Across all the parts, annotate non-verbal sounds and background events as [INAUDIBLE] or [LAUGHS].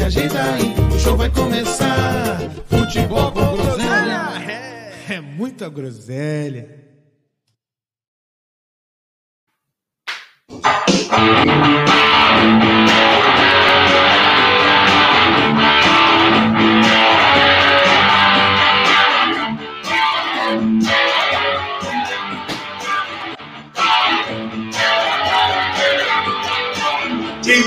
Se ajeita aí. O show vai começar. Futebol com groselha. É, é muita groselha.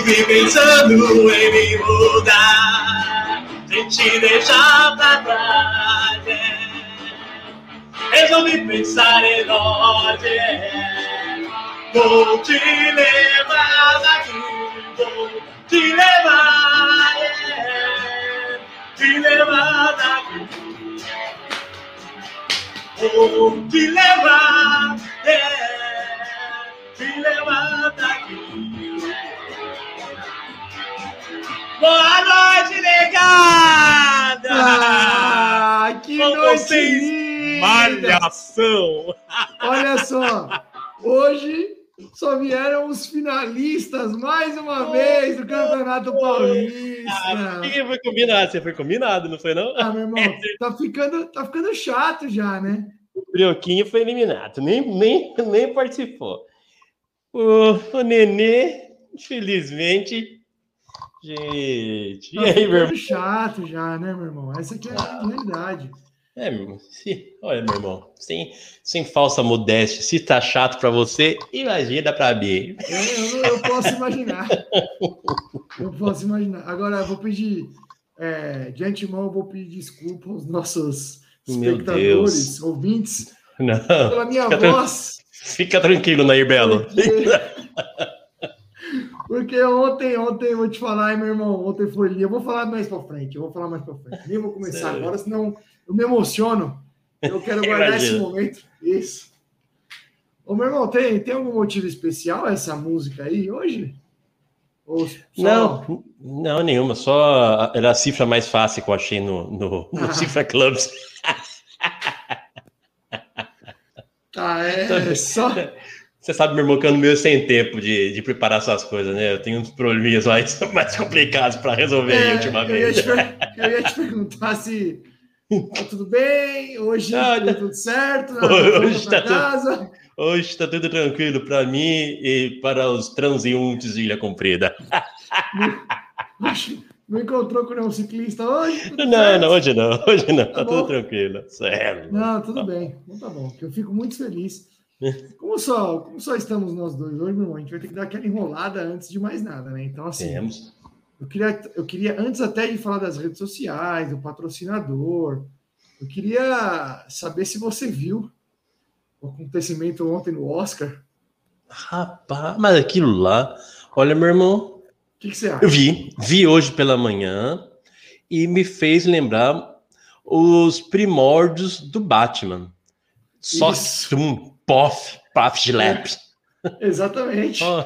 Vive pensando em me mudar, sem te deixar pra trás. é. Resolvi pensar em nós. é. Vou te levar daqui, vou te levar, é. te levar daqui. Vou te levar, é. te levar daqui. Boa noite, negada! Ah, que Com noite vocês, linda! Malhação! Olha só, hoje só vieram os finalistas mais uma vez do Campeonato Ah, Paulista. quem foi combinado? Você foi combinado, não foi não? Ah, meu irmão, tá ficando, tá ficando chato já, né? O Brioquinho foi eliminado, nem, nem, nem participou. O, o Nenê, infelizmente. Gente, e Tá aí, meu irmão? chato já, né, meu irmão? Essa aqui é a realidade. É, meu irmão. Se, olha, meu irmão, sem, sem falsa modéstia, se tá chato pra você, imagina pra mim. Eu, eu- eu posso imaginar. Eu posso imaginar. Agora, eu vou pedir, é, de antemão, eu vou pedir desculpa aos nossos espectadores, ouvintes, Não, pela minha Fica tran- voz. fica tranquilo, Nair Belo. Porque, porque ontem, ontem, eu vou te falar, meu irmão, ontem foi lindo. Eu vou falar mais pra frente, eu vou falar mais pra frente. Nem vou começar Sério? agora, senão eu me emociono. Eu quero [LAUGHS] guardar esse momento. Isso. Ô, meu irmão, tem, tem algum motivo especial essa música aí hoje? Ou só- Não, não, nenhuma. Só era a cifra mais fácil que eu achei no, no, no Ah. Cifra Clubs. Tá, é [LAUGHS] só. Você sabe, meu irmão, que eu ando meio sem tempo de, de preparar essas coisas, né? Eu tenho uns probleminhas mais, [LAUGHS] mais complicados para resolver aí É, eu, ia ultimamente. te, [LAUGHS] eu ia te perguntar se tá tudo bem, hoje Ah, deu tudo certo, na Hoje volta pra tá tudo-. Hoje está tudo tranquilo para mim e para os transeuntes de Ilha Comprida. Não encontrou com nenhum ciclista hoje? Não, certo? não, hoje não, hoje não, tá, Tá tudo tranquilo. Sério. Não, tudo bem. Então tá bom. Eu fico muito feliz. [LAUGHS] Como só, como só estamos nós dois hoje, meu irmão, a gente vai ter que dar aquela enrolada antes de mais nada, né? Então, assim, Temos. eu queria, eu queria, antes até de falar das redes sociais, do patrocinador, eu queria saber se você viu o acontecimento ontem no Oscar. Rapaz, mas aquilo lá, olha, meu irmão, O que, que você acha? eu vi, vi hoje pela manhã e me fez lembrar os primórdios do Batman. Só Isso. um pof, paf, slap. Exatamente. Ó,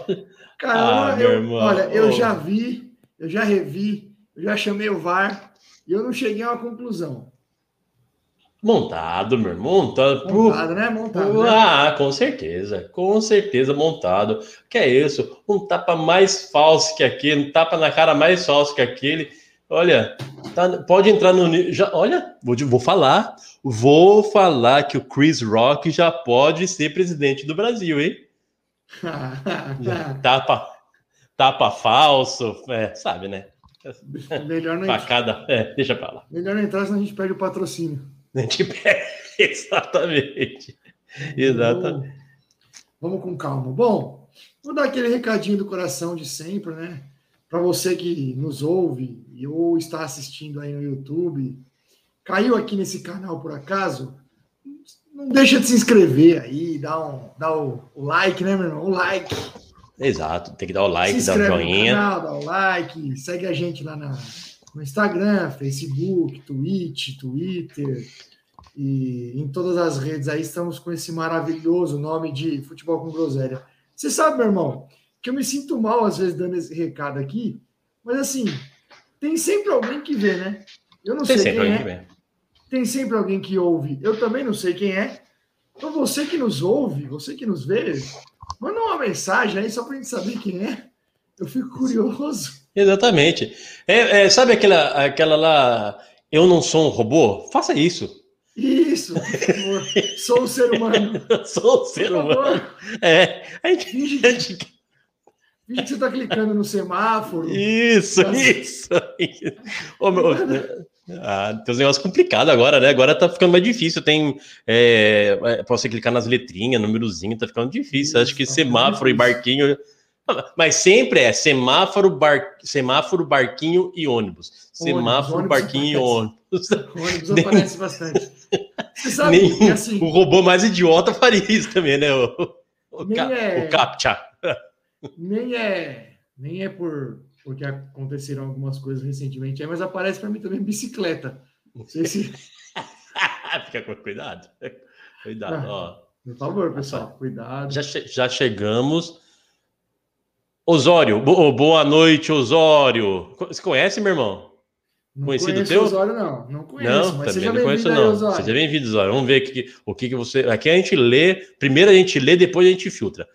Caramba, Ah, eu, olha, eu Ô. já vi, eu já revi, eu já chamei o VAR e eu não cheguei a uma conclusão. montado, meu irmão, montado. Pro- Montado, né? Montado. né? Ah, com certeza, com certeza montado. Que é isso? Um tapa mais falso que aquele, um tapa na cara mais falso que aquele. Olha, tá- pode entrar no. Já, olha, vou, vou falar. Vou falar que o Chris Rock já pode ser presidente do Brasil, hein? [LAUGHS] Tapa, tapa falso, é, sabe, né? melhor, não entrar, Facada, é, deixa pra lá. melhor não entrar, senão a gente perde o patrocínio. A gente pega- [LAUGHS] Exatamente. Exatamente. Vamos, vamos com calma. Bom, vou dar aquele recadinho do coração de sempre, né? Para você que nos ouve ou está assistindo aí no YouTube, caiu aqui nesse canal por acaso, não deixa de se inscrever aí, dá, um, dá o, o like, né, meu irmão? O like. Exato, tem que dar o like, dar o joinha. canal, dá o like, segue a gente lá na, no Instagram, Facebook, Twitch, Twitter e em todas as redes aí estamos com esse maravilhoso nome de Futebol com Groselha. Você sabe, meu irmão, que eu me sinto mal às vezes dando esse recado aqui, mas assim, tem sempre alguém que vê, né? Eu não Tem sei sempre quem alguém é, que tem sempre alguém que ouve. Eu também não sei quem é. Então você que nos ouve, você que nos vê, manda uma mensagem aí só para gente saber quem é. Eu fico curioso. [LAUGHS] Exatamente. É, é, sabe aquela, aquela lá, eu não sou um robô? Faça isso. Isso. Sou um ser humano. [LAUGHS] Sou um ser humano. É, a gente, a gente- finge que você está clicando no semáforo. Isso, Nossa. isso. Ô, meu, ah, tem uns negócios complicados agora, né? Agora tá ficando mais difícil. Tem. É, é, pra você clicar nas letrinhas, númerozinho, tá ficando difícil. Acho que tá semáforo e barquinho. Mas sempre é semáforo, bar, semáforo, barquinho e ônibus. Semáforo, ônibus barquinho e ônibus. Ônibus aparece bastante. Você sabe Nem que assim, o robô mais idiota faria isso também, né? O, o, Nem ca- é- o CAPTCHA. Nem é, nem é por porque aconteceram algumas coisas recentemente, aí, mas aparece para mim também bicicleta. Não sei se, [LAUGHS] Fica com cuidado. Cuidado, Ah. ó. por favor, pessoal, cuidado. Já, che- já chegamos. Osório, bo- boa noite, Osório. Você conhece, meu irmão? Não conhecido teu? Osório, não. Não conheço, não, mas também não conheço, bem-vindo aí, não. Osório. Seja bem-vindo, Osório. Vamos ver o que, o que, que você. Aqui a gente lê. Primeiro a gente lê, depois a gente filtra.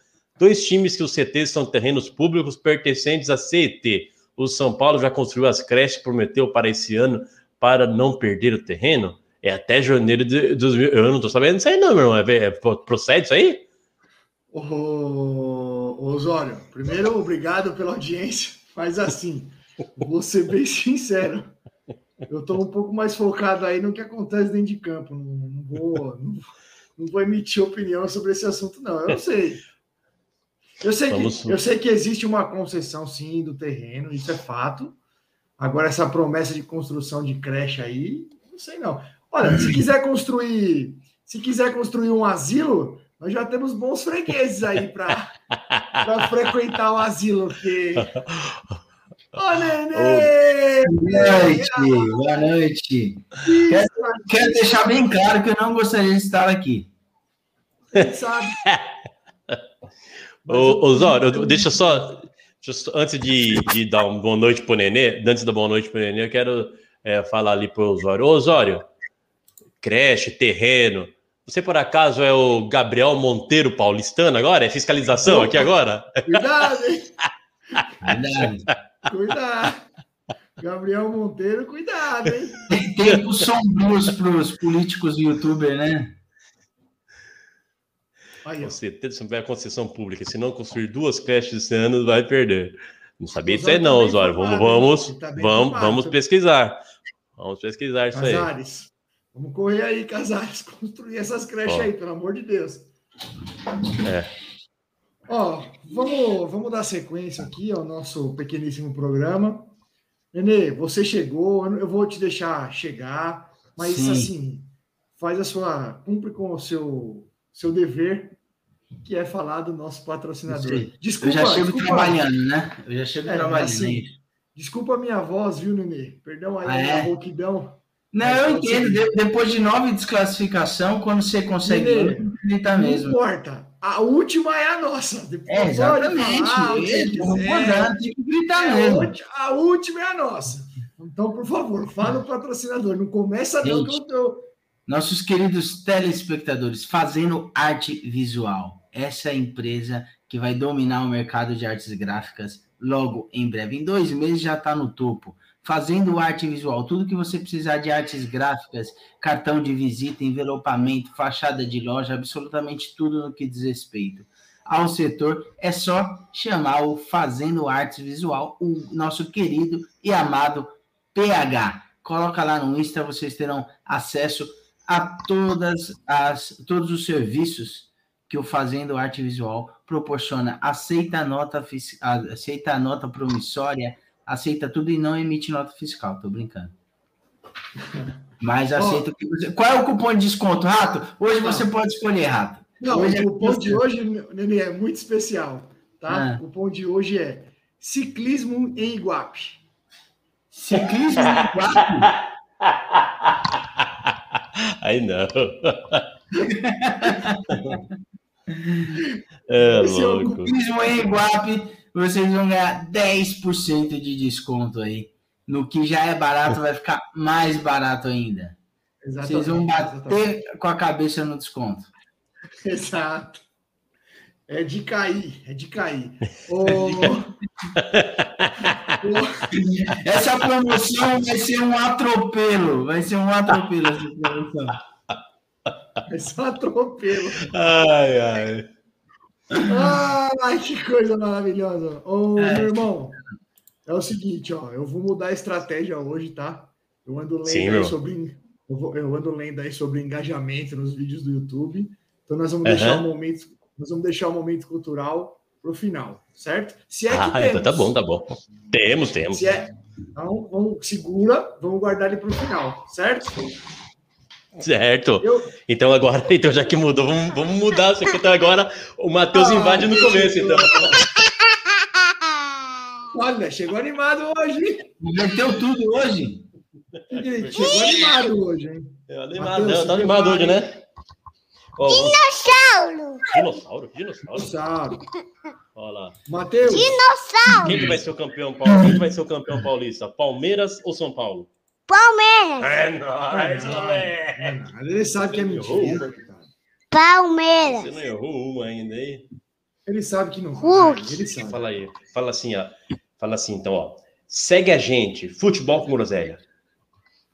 Dois times que os CTs são terrenos públicos pertencentes à CET. O São Paulo já construiu as creches, prometeu para esse ano para não perder o terreno. É até janeiro de 2000. Eu não tô sabendo disso aí, não, meu irmão. É, é- procede isso aí? Ô, Osório, primeiro, obrigado pela audiência, mas assim, vou ser bem sincero. Eu estou um pouco mais focado aí no que acontece dentro de campo. Não, não vou, não, não vou emitir opinião sobre esse assunto, não. Eu não sei. Eu sei, Vamos- que, eu sei que existe uma concessão, sim, do terreno, isso é fato. Agora, essa promessa de construção de creche aí, não sei não. Olha, se quiser construir, se quiser construir um asilo, nós já temos bons fregueses aí para [LAUGHS] frequentar o asilo, porque. Ô, nenê! Boa noite, boa noite. Quero, quero deixar bem claro que eu não gostaria de estar aqui. Quem sabe? [LAUGHS] Ô, Osório, eu- deixa eu só. antes de, de dar uma boa noite pro Nenê, antes da boa noite pro Nenê, eu quero é, falar ali pro Osório. Ô, Osório, creche, terreno. Você por acaso é o Gabriel Monteiro paulistano agora? É fiscalização aqui agora? Cuidado, hein? Cuidado. Gabriel Monteiro, cuidado, hein? Tem tempos sombrios para os políticos e youtubers, né? Aí. Você tiver concessão pública, se não construir duas creches esse ano, vai perder. Não sabia disso aí, não, Osório. Vamos, vamos, tá vamos, vamos pesquisar. Vamos pesquisar isso aí. Casares. Vamos correr aí, Casares. [LAUGHS] Construir essas creches Ó. aí, pelo amor de Deus. É. Ó, vamos, vamos dar sequência aqui ao nosso pequeníssimo programa. Nenê, você chegou, eu vou te deixar chegar, mas Sim. assim, faz a sua. cumpre com o seu, seu dever, que é falar do nosso patrocinador. Sei. Eu Desculpa, já chego desculpa, trabalhando, né? Eu já chego É, trabalhando. assim, desculpa a minha voz, viu, Nenê? Perdão aí Ah, a é? rouquidão. Não, eu entendo. depois de nove desclassificação, quando você consegue, Nenê, Não mesmo. importa. A última é a nossa. Depois É, exatamente. falar tem que gritar É, a, mesmo. ulti- a última é a nossa. Então, por favor, fala o patrocinador. Não começa não que eu tô. Nossos queridos telespectadores, fazendo arte visual. Essa empresa que vai dominar o mercado de artes gráficas logo em breve. Em dois meses já está no topo. Fazendo arte visual, tudo que você precisar de artes gráficas, cartão de visita, envelopamento, fachada de loja, absolutamente tudo no que diz respeito ao setor, é só chamar o Fazendo Artes Visual, o nosso querido e amado PH. Coloca lá no Insta, vocês terão acesso a todas as, todos os serviços que o Fazendo Arte Visual proporciona. Aceita a nota, aceita a nota promissória, aceita tudo e não emite nota fiscal. Tô brincando. [LAUGHS] Mas aceita o que você. Qual é o cupom de desconto, Rato? Hoje Não. você pode escolher, Rato. Não, Hoje é o cupom você. de hoje, Nenê, é muito especial. Tá? Ah. O cupom de hoje é ciclismo em Iguape. Ciclismo em Iguape? [LAUGHS] Aí não. [LAUGHS] [LAUGHS] É Esse é o louco. Ciclismo em Iguape, vocês vão ganhar 10% de desconto aí. No que já é barato, vai ficar mais barato ainda. Vocês vão exatamente. bater com a cabeça no desconto. [LAUGHS] Exato. É de cair, [LAUGHS] é de cair. Ô, Essa promoção vai ser um atropelo. Vai ser um atropelo essa promoção. É só atropelo. Ai, ai. Ai, que coisa maravilhosa. Ô, É. meu irmão, é o seguinte, ó, eu vou mudar a estratégia hoje, tá? Eu ando lendo Sim, aí sobre eu, vou- eu ando lendo aí sobre engajamento nos vídeos do YouTube. Então nós vamos Aham. deixar o momento, nós vamos deixar o momento cultural pro final, certo? Se é que Ah, temos. então tá bom, tá bom. Temos, temos. Se é, então, vamos, segura, vamos guardar ele pro final, certo? Certo. Eu, Então agora, [LAUGHS] então já que mudou, vamos, vamos mudar. Só que então agora o Matheus Ah, invade no começo, então. olha, chegou animado hoje. Meteu tudo hoje? Chegou animado hoje, hein? É Matheus, animado, se tá animado hoje, né? Ó, Dinossauro! Dinossauro? Dinossauro? Sabe. Olha lá. Matheus, Quem que vai ser o campeão paulista? Quem que vai ser o campeão paulista? Palmeiras ou São Paulo? Palmeiras, É nóis, moleque! Ele sabe que é mentira. Palmeiras. Você não errou uma ainda aí? Ele sabe que não Hulk. Ele sabe. Fala aí. Fala assim, ó. Fala assim, então, ó. Segue a gente. Futebol com groselha.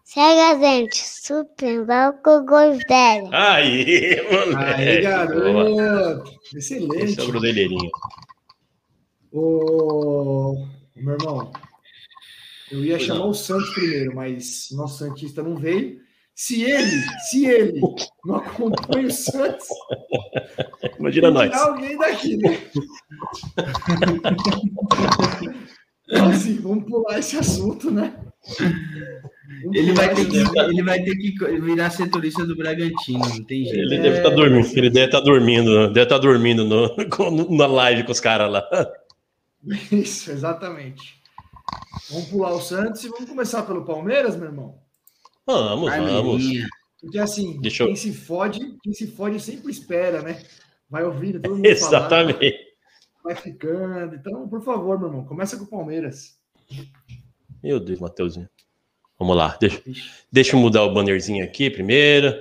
Segue a gente, Super Bowl com Groselha. Aí, moleque. Aí, Boa. garoto. Esse é Excelente. o groselheirinho. Ô, meu irmão, eu ia chamar o Santos primeiro, mas nosso Santista não veio. Se ele, se ele [LAUGHS] não acompanha o Santos, Imagina nós. alguém daqui, né? [LAUGHS] Então, assim, vamos pular esse assunto, né? Vamos Ele vai, ter que, ele vai ter que virar setorista do Bragantino, não tem jeito. Ele deve estar dormindo. Ele deve estar dormindo. Deve estar dormindo [LAUGHS] no- na live com os caras lá. Isso, exatamente. Vamos pular o Santos e vamos começar pelo Palmeiras, meu irmão. Vamos, vamos. Porque assim, Deixa eu- quem se fode, quem se fode sempre espera, né? Vai ouvindo todo mundo [LAUGHS] falar, Exatamente. vai ficando. Então, por favor, meu irmão, começa com o Palmeiras. Meu Deus, Matheusinho. Vamos lá. Deixa, deixa eu mudar o bannerzinho aqui primeiro.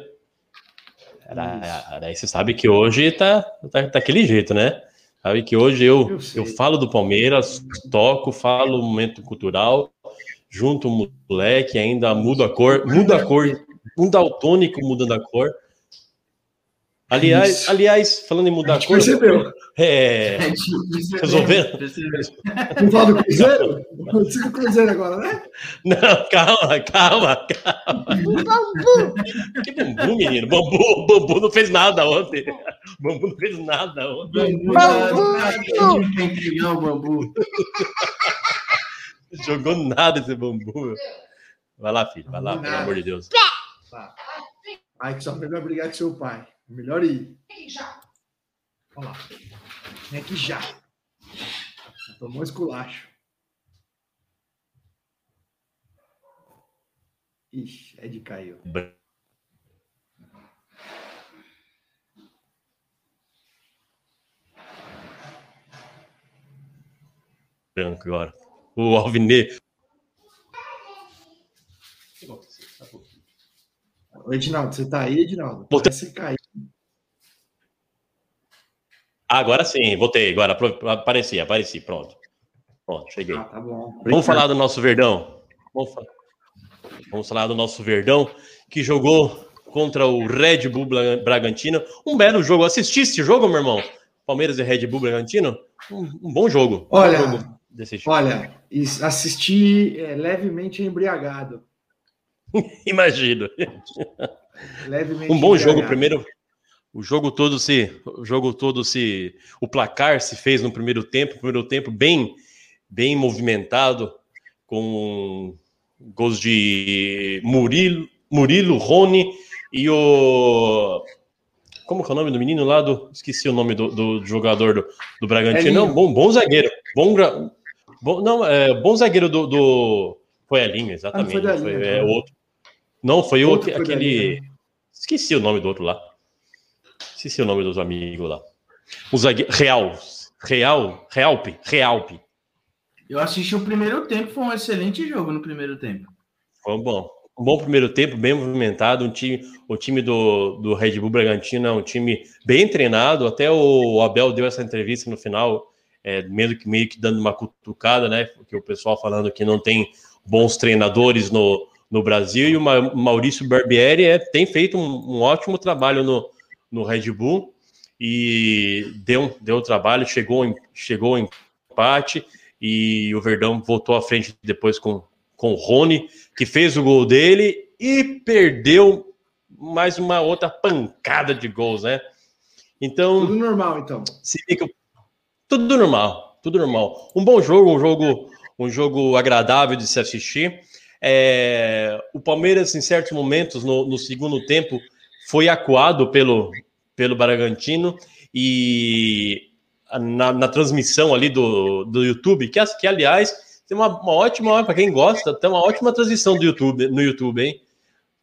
Daí você sabe que hoje tá, tá daquele jeito, né? Sabe que hoje eu, Eu eu falo do Palmeiras, toco, falo o momento cultural, junto o moleque, ainda muda a cor, muda a cor, um daltônico mudando a cor. Aliás, Isso. aliás, falando em mudar a gente cor, percebeu. é, Resolvendo? Vamos falar do Cruzeiro? Vamos do Cruzeiro agora, né? Não, calma, calma, calma. Que bambu, menino? Bambu, bambu não fez nada ontem. Bambu não fez nada ontem. Bambu, bambu. Pra entregar o bambu. Jogou nada esse bambu. Vai lá, filho, vai lá, pelo amor de Deus. Tá. Ai, que só vai brigar com seu pai. Melhor ir. Olha lá. Vem aqui já. Já Tomou esculacho. Ixi, Ed caiu. Branco agora. O Alvinê. Ô, Edinaldo, você tá aí, Edinaldo? Parece que caiu. Agora sim, voltei. Agora apareci, apareci. Pronto. Pronto, cheguei. Ah, tá bom. Vamos falar do nosso Verdão. Vamos falar, Vamos falar do nosso Verdão, que jogou contra o Red Bull Bra- Bragantino. Um belo jogo. Assististe esse jogo, meu irmão? Palmeiras e Red Bull Bragantino? Um, um bom jogo. Um Olha, jogo desse tipo. Olha, is- assisti é, levemente embriagado. [LAUGHS] Imagino. Levemente Um bom jogo, primeiro. O jogo todo se, o jogo todo se, o placar se fez no primeiro tempo, primeiro tempo bem, bem movimentado, com gols de Murilo, Murilo, Rony e o como que é o nome do menino lá do esqueci o nome do, do jogador do, do Bragantino, Elinho. não, bom, bom zagueiro, bom, bom não é bom zagueiro do, do, Foi Elinho, exatamente. Ah, foi foi, é, então. outro. Não, foi do aquele. Né? Esqueci o nome do outro lá. Esqueci o nome dos amigos lá. O zagueiro. Real. Real. Realpe. Realpe. Eu assisti o primeiro tempo, foi um excelente jogo no primeiro tempo. Foi bom. Um bom primeiro tempo, bem movimentado. Um time, o time do, do Red Bull Bragantino é um time bem treinado. Até o Abel deu essa entrevista no final, é, meio, que, meio que dando uma cutucada, né? Porque o pessoal falando que não tem bons treinadores no, no Brasil. E o Ma- Maurício Barbieri é, tem feito um, um ótimo trabalho no, no Red Bull e deu, deu trabalho, chegou em, chegou em empate e o Verdão voltou à frente depois com, com o Rony, que fez o gol dele e perdeu mais uma outra pancada de gols, né? Então, Tudo normal, então. que tudo normal, tudo normal. Um bom jogo, um jogo, um jogo agradável de se assistir. É, o Palmeiras, em certos momentos, no, no segundo tempo, foi acuado pelo, pelo Bragantino e na, na transmissão ali do, do YouTube, que, que aliás tem uma, uma ótima, para quem gosta, tem uma ótima transmissão do YouTube, no YouTube, hein?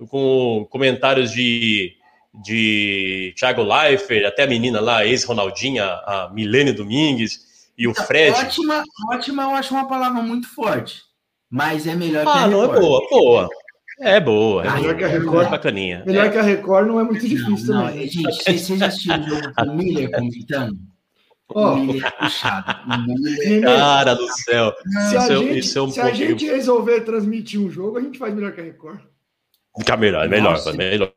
Com comentários de, de Thiago Leifert, até a menina lá, ex-Ronaldinha, a Milene Domingues e o Fred. Ótima, ótima, eu acho uma palavra muito forte. Mas é melhor que Ah, a não, é Record. boa, boa. É boa, é Ah, boa. melhor que a É Record. bacaninha. Melhor que a Record não é muito difícil Não, também. né? gente, você você já assistiu o jogo com o Miller comentando? Ó, O Miller é puxado. O Miller... Cara do céu. se a, isso é- gente, isso é um se a gente resolver transmitir um jogo, a gente faz melhor que a Record. Fica melhor, é melhor, Nossa. é melhor.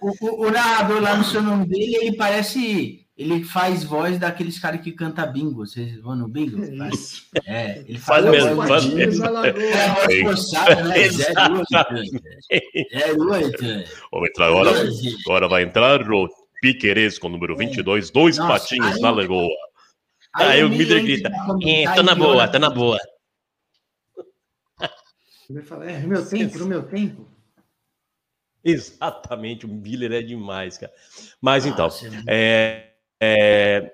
O, o, o narrador lá no seu nome dele, ele parece. Ele faz voz daqueles caras que canta bingo. Vocês vão no bingo? É isso. É, ele Faz faz, mesmo, voz- faz mesmo. É a voz forçada, né? Exatamente. 08. 08. Vamos entrar agora. Agora vai entrar o Piqueires com o número 22, dois Nossa, patinhos aí- na lagoa. Aí o Miller grita, É, tô na boa, tô na boa. Ele fala, é, no meu tempo, no meu tempo. Exatamente, o Miller é demais, cara. Mas então, Nossa, é, é,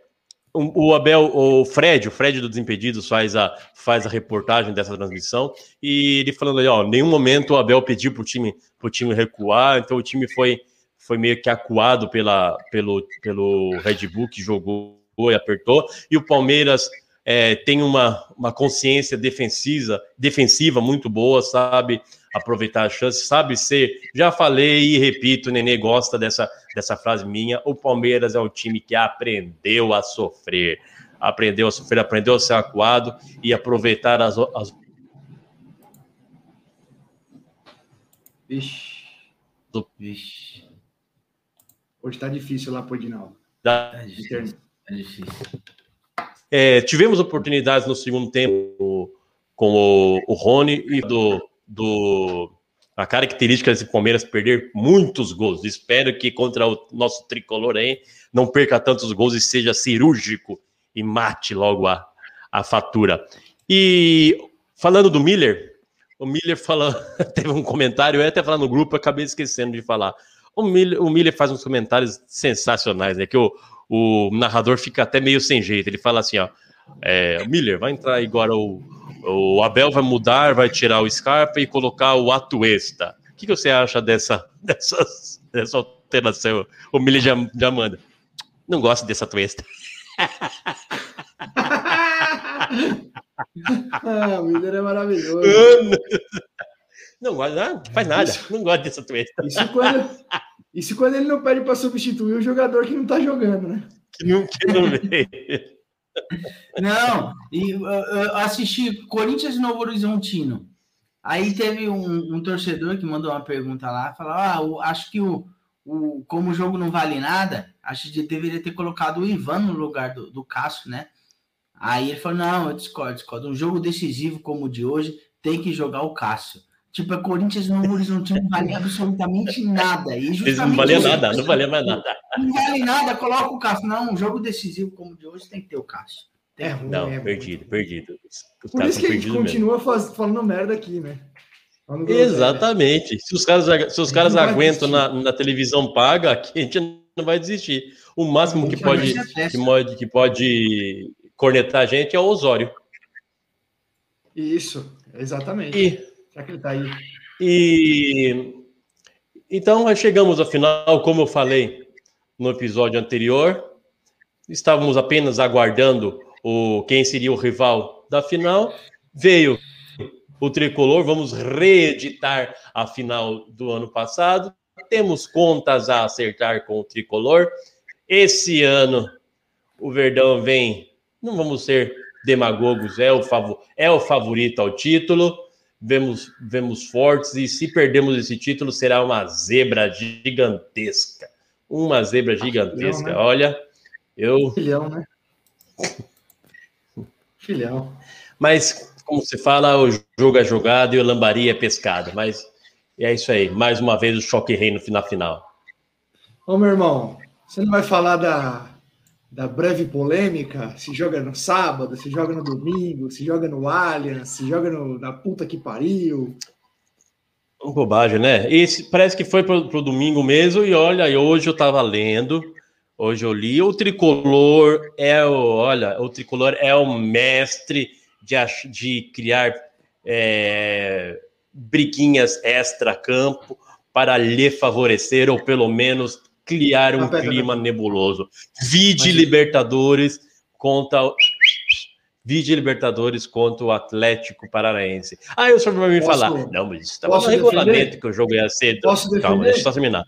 o, Abel, o Fred, o Fred do Desimpedidos faz a, faz a reportagem dessa transmissão e ele falando ali, ó, nenhum momento o Abel pediu pro time, pro time recuar, então o time foi, foi meio que acuado pela, pelo, pelo Red Bull que jogou e apertou, e o Palmeiras é, tem uma, uma consciência defensiva, defensiva muito boa, sabe aproveitar a chance, sabe ser. Já falei e repito, o Nenê gosta dessa, dessa frase minha. O Palmeiras é um time que aprendeu a sofrer, aprendeu a sofrer, aprendeu a ser acuado e aproveitar as, as Vixe, Vixe, hoje tá difícil lá pro Edinaldo. da- é difícil. É difícil. É, tivemos oportunidades no segundo tempo com o, o Rony e do, do a característica desse Palmeiras perder muitos gols. Espero que contra o nosso tricolor aí não perca tantos gols e seja cirúrgico e mate logo a, a fatura. E falando do Miller, o Miller fala, [LAUGHS] teve um comentário, eu ia até falar no grupo, acabei esquecendo de falar. O Miller, o Miller faz uns comentários sensacionais, né? Que o, o narrador fica até meio sem jeito. Ele fala assim, ó, é, Miller, vai entrar agora o, o Abel vai mudar, vai tirar o Scarpa e colocar o Atuesta. O que, que você acha dessa, [LAUGHS] dessa, dessa alteração? O Miller já, já manda. Não gosto dessa Atuesta. [LAUGHS] ah, o Miller é maravilhoso. [LAUGHS] Não gosto, não, faz nada. Não gosto dessa Atuesta. Isso quando, isso quando ele não pede para substituir o jogador que não tá jogando, né? Que não, que não veio. Não, e assisti Corinthians e Novo Horizontino. Aí teve um, um torcedor que mandou uma pergunta lá, falou: Ah, acho que o, o, como o jogo não vale nada, acho que deveria ter colocado o Ivan no lugar do, do Cássio, né? Aí ele falou: Não, eu discordo, discordo. Um jogo decisivo como o de hoje tem que jogar o Cássio. Tipo, a Corinthians e Novo Horizontino não vale absolutamente nada. E Eles não justamente valia nada, não valia mais nada. Não vale nada, coloca o Cássio. Não, um jogo decisivo como o de hoje tem que ter o Cássio. É ruim, Não, é ruim. perdido, perdido. Os Por isso que a gente continua faz- falando merda aqui, né? Exatamente. Se os caras, se os caras aguentam na, na televisão paga, [LAUGHS] aqui a gente não vai desistir. O máximo que pode, que pode, que pode cornetar a gente é o Osório. Isso, exatamente. E que ele tá aí. E então nós chegamos ao final, como eu falei no episódio anterior, estávamos apenas aguardando o quem seria o rival da final. Veio o tricolor, vamos reeditar a final do ano passado. Temos contas a acertar com o tricolor. Esse ano o Verdão vem, não vamos ser demagogos, é o, é o favorito ao título. Vemos, vemos fortes e se perdemos esse título será uma zebra gigantesca. Uma zebra gigantesca. né? Olha, eu Filhão, né? Filhão. Mas, como se fala, o jogo é jogado e o lambari é pescado. Mas é isso aí. Mais uma vez o choque reino na final. Ô, meu irmão, você não vai falar da, da breve polêmica? Se joga no sábado, se joga no domingo, se joga no Allianz, se joga no, na puta que pariu. Uma bobagem, né? Esse parece que foi pro, pro domingo mesmo. E olha, hoje eu tava lendo. Hoje eu li. O tricolor é o. Olha, o tricolor é o mestre de, de criar é, briquinhas extra-campo para lhe favorecer, ou pelo menos criar um Ah, clima nebuloso. Vide Libertadores contra o. Vide Libertadores contra o Atlético Paranaense. Aí o senhor vai me falar. Não, mas isso estava no posso regulamento defender? que o jogo ia ser. Posso Calma, defender? deixa eu só terminar.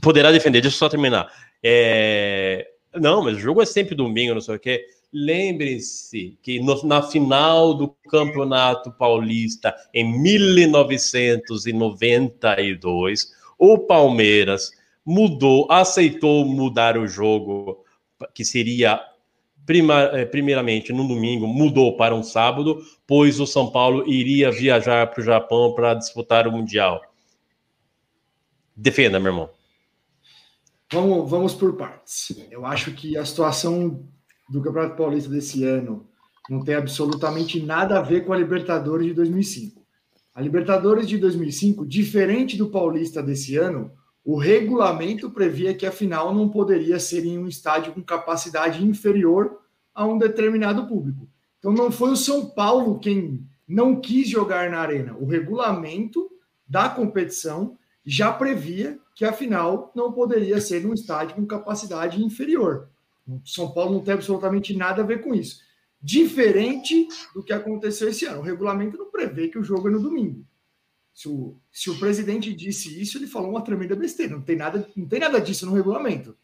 Poderá defender, deixa eu só terminar. É, Não, mas o jogo é sempre domingo, não sei o quê. Lembre-se que no- na final do Campeonato Paulista, em 1992, o Palmeiras mudou, aceitou mudar o jogo, que seria eh, primeiramente no domingo, mudou para um sábado, pois o São Paulo iria viajar para o Japão para disputar o Mundial. Defenda, meu irmão. Vamos, vamos por partes. Eu acho que a situação do Campeonato Paulista desse ano não tem absolutamente nada a ver com a Libertadores de 2005. A Libertadores de 2005, diferente do Paulista desse ano, o regulamento previa que a final não poderia ser em um estádio com capacidade inferior a um determinado público. Então não foi o São Paulo quem não quis jogar na arena. O regulamento da competição já previa que a final não poderia ser num estádio com capacidade inferior. O São Paulo não tem absolutamente nada a ver com isso. Diferente do que aconteceu esse ano. O regulamento não prevê que o jogo é no domingo. Se o, se o presidente disse isso, ele falou uma tremenda besteira. Não tem nada, não tem nada disso no regulamento.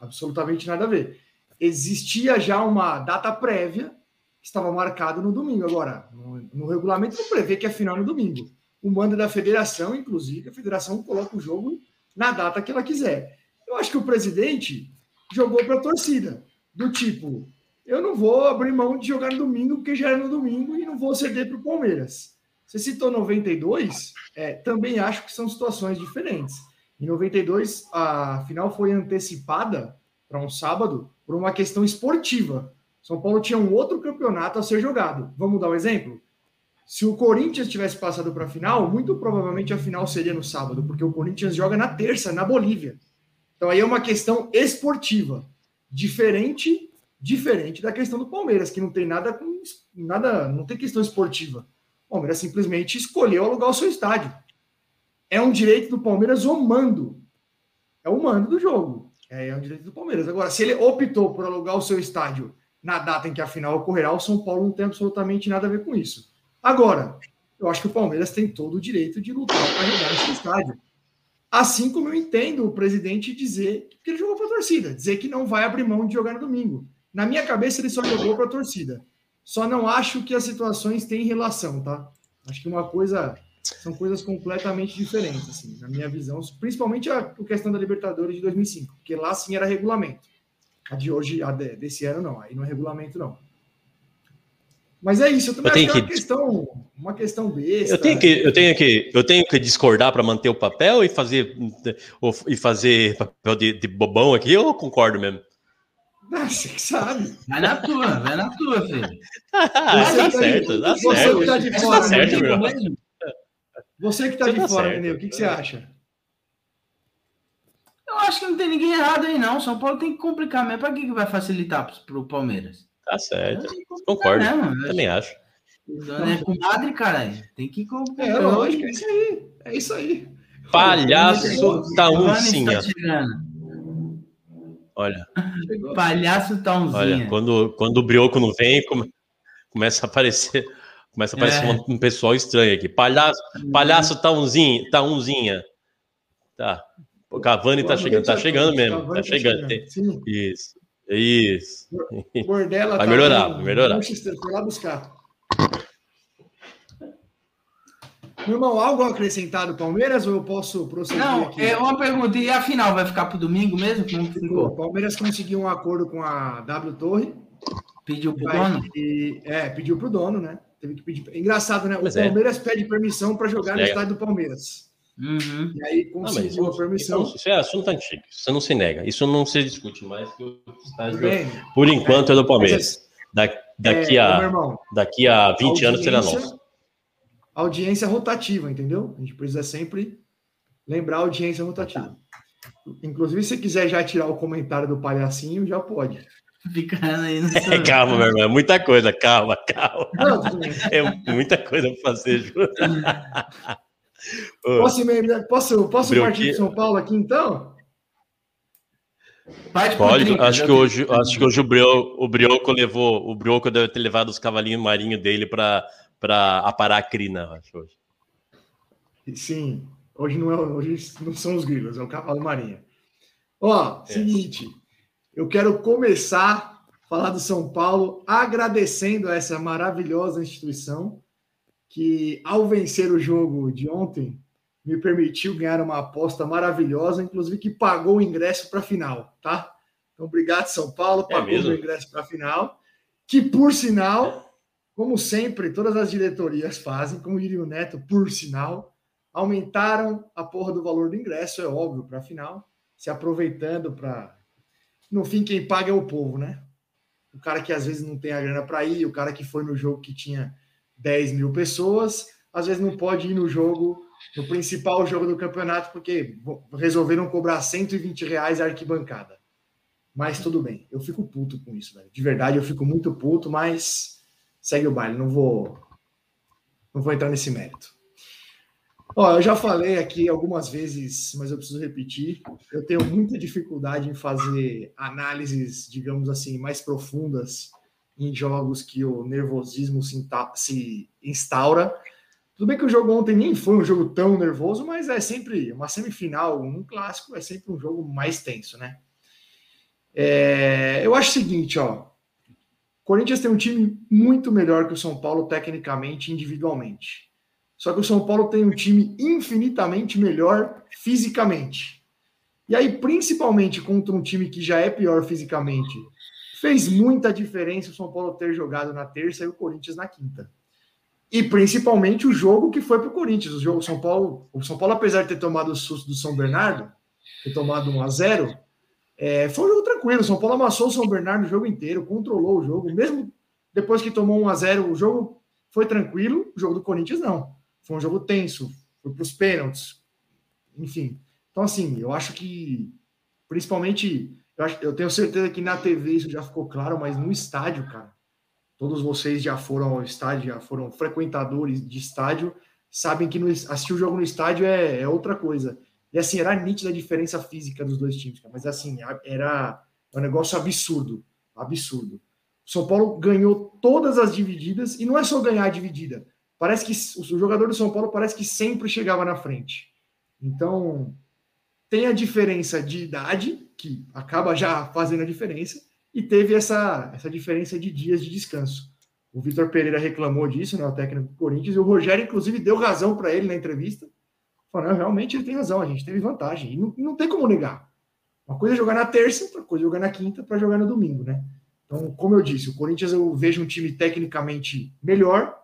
Absolutamente nada a ver. Existia já uma data prévia que estava marcada no domingo. Agora, no, no regulamento não prevê que a final é no domingo. O mando é da federação, inclusive, a federação coloca o jogo na data que ela quiser. Eu acho que o presidente jogou para a torcida, do tipo, eu não vou abrir mão de jogar no domingo, porque já é no domingo, e não vou ceder para o Palmeiras. Você citou 92, é, também acho que são situações diferentes. Em 92, a final foi antecipada para um sábado por uma questão esportiva. São Paulo tinha um outro campeonato a ser jogado. Vamos dar um exemplo? Se o Corinthians tivesse passado para a final, muito provavelmente a final seria no sábado, porque o Corinthians joga na terça, na Bolívia. Então aí é uma questão esportiva, diferente, diferente da questão do Palmeiras, que não tem nada com nada, não tem questão esportiva. O Palmeiras simplesmente escolheu alugar o seu estádio. É um direito do Palmeiras o mando. É o mando do jogo. É, é um direito do Palmeiras. Agora, se ele optou por alugar o seu estádio na data em que a final ocorrerá, o São Paulo não tem absolutamente nada a ver com isso. Agora, eu acho que o Palmeiras tem todo o direito de lutar para jogar nesse estádio. Assim como eu entendo o presidente dizer que ele jogou para a torcida, dizer que não vai abrir mão de jogar no domingo. Na minha cabeça, ele só jogou para a torcida. Só não acho que as situações têm relação, tá? Acho que uma coisa são coisas completamente diferentes, assim, na minha visão, principalmente a, a questão da Libertadores de 2005, porque lá sim era regulamento. A de hoje, a de, desse ano, não, aí não é regulamento, não. Mas é isso, eu também Eu tenho acho que é uma que- questão, uma questão besta. Eu tenho que, eu tenho que, eu tenho que discordar para manter o papel e fazer e fazer papel de, de bobão aqui. Eu concordo mesmo. Ah, você que sabe. Vai na tua, vai na tua, filho. Ah, Você tá que tá certo, de- tá você certo. que tá de Tá fora, certo, meu. mesmo. Você que tá Você de tá fora, certo. O que, que você acha? Eu acho que não tem ninguém errado aí, não. São Paulo tem que complicar mesmo. Pra que, que vai facilitar pro, pro Palmeiras? Tá certo. Complicar Concordo. mesmo. Também acho. O é comadre, caralho. Tem que comprar. É, lógico, é isso aí. É isso aí. Palhaço tá Giovanni uncinha. está chegando. Olha. [LAUGHS] Palhaço tá unzinha. olha, quando, quando o brioco não vem, come- começa a aparecer, começa a aparecer É. um, pessoal estranho aqui. Palhaço, palhaço tá unzinha, tá unzinha. Tá. O Cavani tá chegando, tá a chegando mesmo, Cavani tá chegando. Tem- Sim. Isso, isso. Bordela Vai tá melhorar, vai melhorar. Manchester, Foi lá buscar. Meu irmão, algo a acrescentar do Palmeiras ou eu posso prosseguir Não, aqui? é uma pergunta. E a final vai ficar pro domingo mesmo? Como que O ficou? Palmeiras conseguiu um acordo com a W Torre. Pediu pro Vai- dono? e- é, pediu pro dono, né? Teve que pedir. Engraçado, né? O Mas é. Palmeiras pede permissão para jogar no É. estádio do Palmeiras. Uhum. E aí Não, mas conseguiu isso, a permissão. isso, isso é assunto antigo, isso não se nega, isso não se discute mais. que o estádio, bem. por enquanto é do Palmeiras. Da- daqui, É, a, irmão, daqui a 20 anos será nosso. Audiência rotativa, entendeu? A gente precisa sempre lembrar a audiência rotativa. Inclusive, se você quiser já tirar o comentário do palhacinho, já pode. Fica aí no [LAUGHS] É, calma, meu irmão, é muita coisa, calma, calma. Não. É muita coisa para fazer, Ju. Ô, [LAUGHS] Posso, posso, posso partir de São Paulo aqui, então? Parte Pode, acho que hoje, acho que hoje o Brioco, o Brioco levou, o Brioco deve ter levado os cavalinhos marinhos dele para para aparar a crina, acho hoje. Sim, hoje não, é, hoje não são os grilos, é o cavalo marinha. Ó, É. seguinte, eu quero começar a falar do São Paulo agradecendo a essa maravilhosa instituição que, ao vencer o jogo de ontem, me permitiu ganhar uma aposta maravilhosa, inclusive que pagou o ingresso para a final, tá? Então, obrigado, São Paulo, É pagou mesmo? o ingresso para a final, que, por sinal, como sempre, todas as diretorias fazem, como diria o Neto, por sinal, aumentaram a porra do valor do ingresso, é óbvio, para a final, se aproveitando para. No fim, quem paga é o povo, né? O cara que às vezes não tem a grana para ir, o cara que foi no jogo que tinha 10 mil pessoas, às vezes não pode ir no jogo, no principal jogo do campeonato, porque resolveram cobrar 120 reais a arquibancada. Mas tudo bem, eu fico puto com isso, velho. De verdade, eu fico muito puto, mas segue o baile, não vou não vou entrar nesse mérito. Ó, eu já falei aqui algumas vezes, mas eu preciso repetir. Eu tenho muita dificuldade em fazer análises, digamos assim, mais profundas em jogos que o nervosismo se, se instaura. Tudo bem que o jogo ontem nem foi um jogo tão nervoso, mas é sempre uma semifinal, um clássico, é sempre um jogo mais tenso, né? É, eu acho o seguinte, ó. Corinthians tem um time muito melhor que o São Paulo tecnicamente individualmente. Só que o São Paulo tem um time infinitamente melhor fisicamente. E aí, principalmente contra um time que já é pior fisicamente, fez muita diferença o São Paulo ter jogado na terça e o Corinthians na quinta. E principalmente o jogo que foi para o Corinthians. O jogo São Paulo, o São Paulo, apesar de ter tomado o susto do São Bernardo, ter tomado 1 a 0 é, foi um jogo tranquilo. São Paulo amassou o São Bernardo o jogo inteiro, controlou o jogo. Mesmo depois que tomou 1 a 0 o jogo foi tranquilo. O jogo do Corinthians não. Foi um jogo tenso, foi para os pênaltis. Enfim. Então, assim, eu acho que, principalmente, eu, acho- eu tenho certeza que na TV isso já ficou claro, mas no estádio, cara, todos vocês já foram ao estádio, já foram frequentadores de estádio, sabem que no, assistir o jogo no estádio é, é outra coisa. E assim, era nítida a diferença física dos dois times, cara. mas assim, era um negócio absurdo. Absurdo. O São Paulo ganhou todas as divididas, e não é só ganhar a dividida. Parece que o jogador do São Paulo parece que sempre chegava na frente. Então, tem a diferença de idade, que acaba já fazendo a diferença, e teve essa, essa diferença de dias de descanso. O Vitor Pereira reclamou disso, né, o técnico do Corinthians, e o Rogério, inclusive, deu razão para ele na entrevista. Realmente ele tem razão, a gente teve vantagem. E não, não tem como negar. Uma coisa é jogar na terça, outra coisa é jogar na quinta para jogar no domingo, né? Então, como eu disse, o Corinthians eu vejo um time tecnicamente melhor,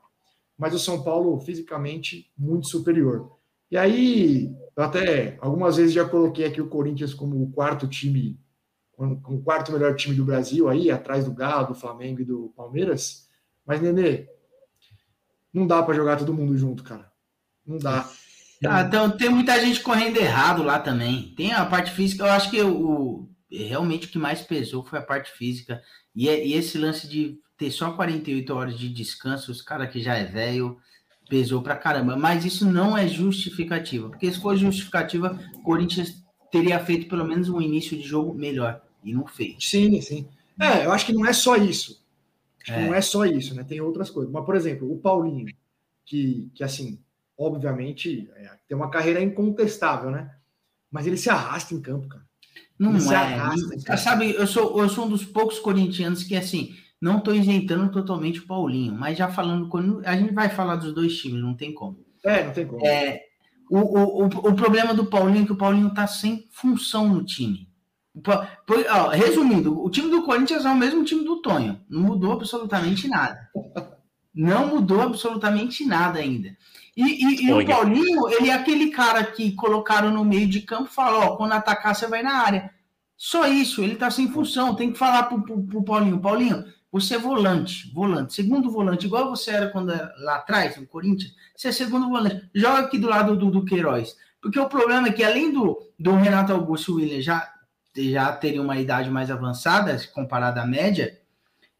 mas o São Paulo fisicamente muito superior. E aí, eu até algumas vezes já coloquei aqui o Corinthians como o quarto time, como o quarto melhor time do Brasil, aí, atrás do Galo, do Flamengo e do Palmeiras. Mas, Nenê, não dá para jogar todo mundo junto, cara. Não dá. Ah, então, tem muita gente correndo errado lá também. Tem a parte física, eu acho que o realmente o que mais pesou foi a parte física. E, é- e esse lance de ter só 48 horas de descanso, os caras que já é velho, pesou pra caramba. Mas isso não é justificativa, porque se for justificativa, o Corinthians teria feito pelo menos um início de jogo melhor, e não fez. Sim, sim. É, eu acho que não é só isso. Acho que É. não é só isso, né? Tem outras coisas. Mas, por exemplo, o Paulinho, que, que assim, obviamente, é, tem uma carreira incontestável, né? Mas ele se arrasta em campo, cara. Não Ele se é. arrasta, não- cara. sabe, eu sou, eu sou um dos poucos corintianos que, assim, não tô isentando totalmente o Paulinho, mas já falando, quando a gente vai falar dos dois times, não tem como. É, não tem como. É, o, o, o, o problema do Paulinho é que o Paulinho tá sem função no time. Resumindo, o time do Corinthians é o mesmo time do Tonho. Não mudou absolutamente nada. Não mudou absolutamente nada ainda. E, e- e o. Paulinho, ele é aquele cara que colocaram no meio de campo e fala, ó, quando atacar você vai na área. Só isso, ele tá sem função. Tem que falar pro, pro, pro Paulinho, Paulinho, você é volante, volante, segundo volante, igual você era quando era lá atrás, no Corinthians, você é segundo volante. Joga aqui do lado do, do Queiroz. Porque o problema é que, além do, do Renato Augusto e o William já, já terem uma idade mais avançada, comparada à média,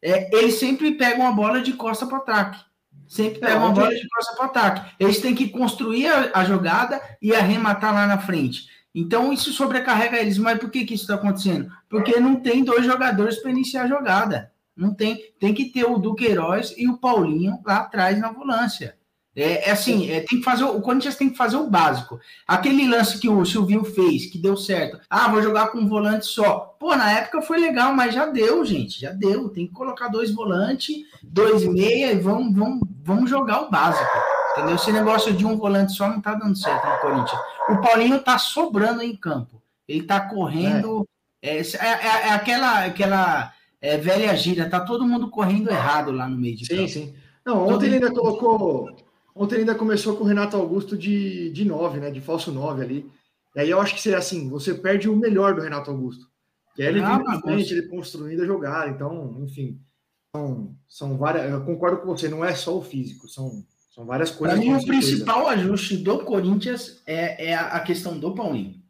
é, eles sempre pegam a bola de costa para ataque. Sempre É, pegam a ontem- bola de costa para ataque. Eles têm que construir a, a jogada e arrematar lá na frente. Então isso sobrecarrega eles. Mas por que, que isso está acontecendo? Porque não tem dois jogadores para iniciar a jogada. Não tem. Tem que ter o Duqueiroz e o Paulinho lá atrás na volância. É, é assim, é, tem que fazer, o Corinthians tem que fazer o básico. Aquele lance que o Silvinho fez, que deu certo. Ah, vou jogar com um volante só. Pô, na época foi legal, mas já deu, gente. Já deu. Tem que colocar dois volantes, dois meia e vamos, vamos, vamos jogar o básico. Entendeu? Esse negócio de um volante só não tá dando certo no Corinthians. O Paulinho tá sobrando em campo. Ele tá correndo. É, é, é- é aquela, aquela é, velha gira, tá todo mundo correndo errado lá no meio de Sim, campo. sim. Não, ontem ele ainda colocou. Ontem ele ainda começou com o Renato Augusto de, de 9, né? De falso 9 ali. E aí eu acho que seria assim: você perde o melhor do Renato Augusto. Que é ele Ah, vindo frente, ele construindo a jogada. Então, enfim. São, são várias. Eu concordo com você, não é só o físico, são, são várias Para coisas. mim, com o certeza. principal ajuste do Corinthians é, é a questão do Paulinho.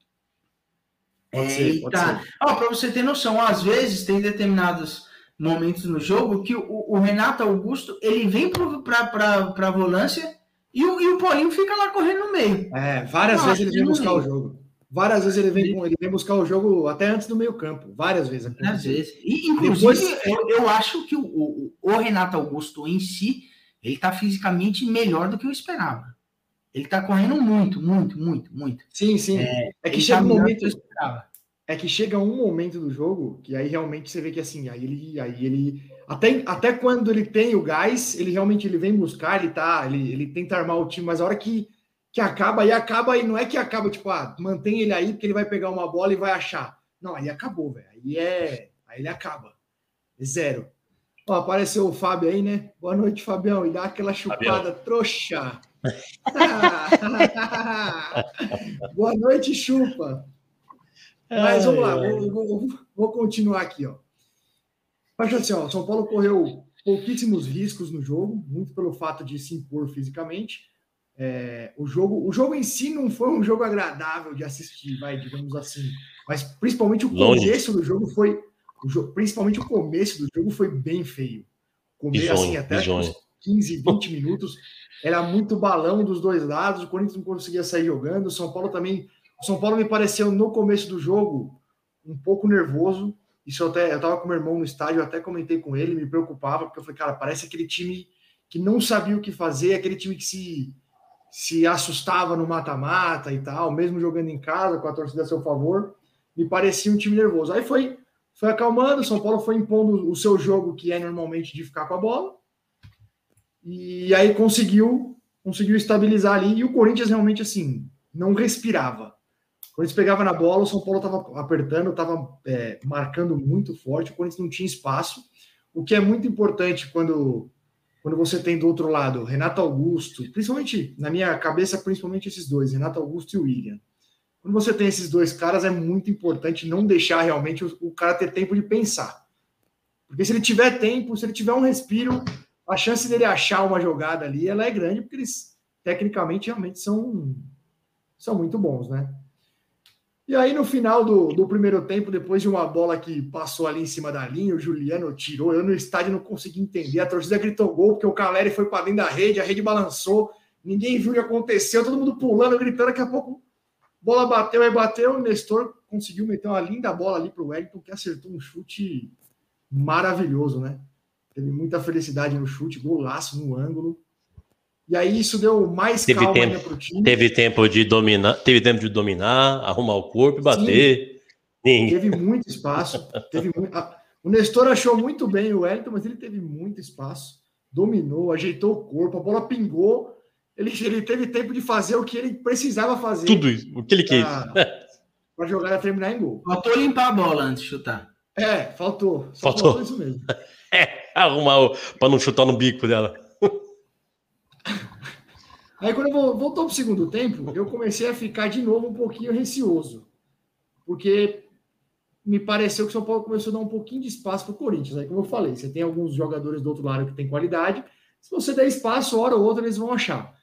Pode ser, pode Eita. ser. Ó, para você ter noção, às vezes tem determinados momentos no jogo que o, o Renato Augusto ele vem para a volância e o, e o Paulinho fica lá correndo no meio. É, várias Não, vezes ele vem buscar o ligo. jogo. Várias vezes ele vem, ele vem buscar o jogo até antes do meio-campo. Várias vezes. Aconteceu. vezes. E, inclusive, Depois- eu, eu acho que o, o, o Renato Augusto em si, ele tá fisicamente melhor do que eu esperava. Ele tá correndo muito, muito, muito, muito. Sim, sim. É, que Ele chega tá um momento. do que eu esperava. É que chega um momento do jogo que aí realmente você vê que assim, aí ele, aí ele até, até quando ele tem o gás, ele realmente ele vem buscar, ele tá, ele, ele tenta armar o time, mas a hora que, que acaba, aí acaba, e não é que acaba, tipo, ah, mantém ele aí porque ele vai pegar uma bola e vai achar. Não, aí acabou, velho. Aí é, aí ele acaba. É zero. Ó, apareceu o Fábio aí, né? Boa noite, Fabião. E dá aquela chupada trouxa. [LAUGHS] Boa noite, chupa. Mas vamos lá, vou, vou- vou continuar aqui, ó. Acho assim, ó, São Paulo correu pouquíssimos riscos no jogo, muito pelo fato de se impor fisicamente. É, o jogo, o jogo em si não foi um jogo agradável de assistir, vai, digamos assim. Mas principalmente o Longe. começo do jogo foi, o jo- principalmente o começo do jogo foi bem feio. Começo assim até uns 15, 20 minutos era muito balão dos dois lados. O Corinthians não conseguia sair jogando. O São Paulo também o São Paulo me pareceu no começo do jogo um pouco nervoso. Isso eu até eu tava com meu irmão no estádio, eu até comentei com ele, me preocupava, porque eu falei, cara, parece aquele time que não sabia o que fazer, aquele time que se, se assustava no mata-mata e tal, mesmo jogando em casa, com a torcida a seu favor, me parecia um time nervoso. Aí foi, foi acalmando, o São Paulo foi impondo o seu jogo, que é normalmente de ficar com a bola, e aí conseguiu, conseguiu estabilizar ali, e o Corinthians realmente, assim, não respirava. Quando eles pegava na bola, o São Paulo estava apertando, estava marcando muito forte, o Corinthians não tinha espaço, o que é muito importante quando, quando você tem do outro lado Renato Augusto, principalmente na minha cabeça, principalmente esses dois, Renato Augusto e William. Quando você tem esses dois caras, é muito importante não deixar realmente o, o cara ter tempo de pensar. Porque se ele tiver tempo, se ele tiver um respiro, a chance dele achar uma jogada ali, ela é grande, porque eles tecnicamente realmente são, são muito bons, né? E aí, no final do, do primeiro tempo, depois de uma bola que passou ali em cima da linha, o Juliano tirou. Eu no estádio não consegui entender. A torcida gritou gol, porque o Caleri foi para dentro da rede, a rede balançou, ninguém viu o que aconteceu, todo mundo pulando, gritando. Daqui a pouco, bola bateu, aí bateu. O Nestor conseguiu meter uma linda bola ali para o Wellington, que acertou um chute maravilhoso, né? Teve muita felicidade no chute, golaço no ângulo. E aí isso deu mais Teve calma tempo. ainda pro time. Teve tempo de dominar, teve tempo de dominar, arrumar o corpo e bater. Ninguém. Teve muito espaço. Teve muito... a- O Nestor achou muito bem o Wellington, mas ele teve muito espaço. Dominou, ajeitou o corpo, a bola pingou. Ele, ele teve tempo de fazer o que ele precisava fazer Tudo isso, o que ele quis. [LAUGHS] para a jogada terminar em gol. Faltou limpar a bola antes de chutar. É, faltou. Só Faltou. isso mesmo. [LAUGHS] Arrumar o, pra não chutar no bico dela. Aí quando voltou para o segundo tempo, eu comecei a ficar de novo um pouquinho receoso. Porque me pareceu que o São Paulo começou a dar um pouquinho de espaço para o Corinthians. Aí, como eu falei, você tem alguns jogadores do outro lado que tem qualidade. Se você der espaço, hora ou outra eles vão achar.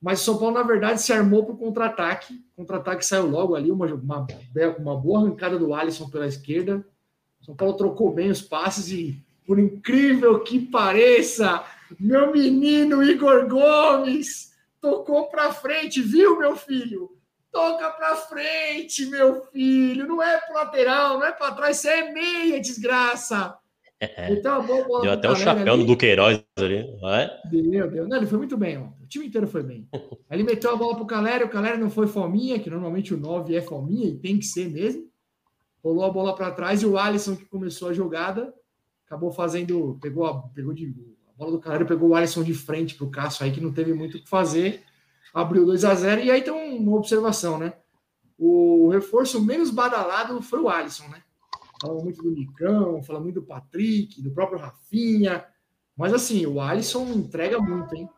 Mas o São Paulo, na verdade, se armou para o contra-ataque. Contra-ataque saiu logo ali, uma, uma, uma boa arrancada do Alisson pela esquerda. O São Paulo trocou bem os passes e, por incrível que pareça, meu menino Igor Gomes tocou para frente, viu, meu filho? Toca para frente, meu filho. Não é pro lateral, não é para trás, você é meia, desgraça. Então, a boa bola Deu até o chapéu ali. no Duqueiroz ali. Vai. Deu, deu. Não, ele foi muito bem, ó. O time inteiro foi bem. [LAUGHS] Aí ele meteu a bola pro Caleri, o Caleri não foi fominha, que normalmente o 9 é fominha e tem que ser mesmo. Rolou a bola para trás e o Alisson, que começou a jogada, acabou fazendo. Pegou a, pegou de, bola do Caleri, pegou o Alisson de frente pro Cássio aí, que não teve muito o que fazer. Abriu 2 a 0 E aí tem uma observação, né? O reforço menos badalado foi o Alisson, né? Fala muito do Nicão, fala muito do Patrick, do próprio Rafinha. Mas assim, o Alisson entrega muito, hein?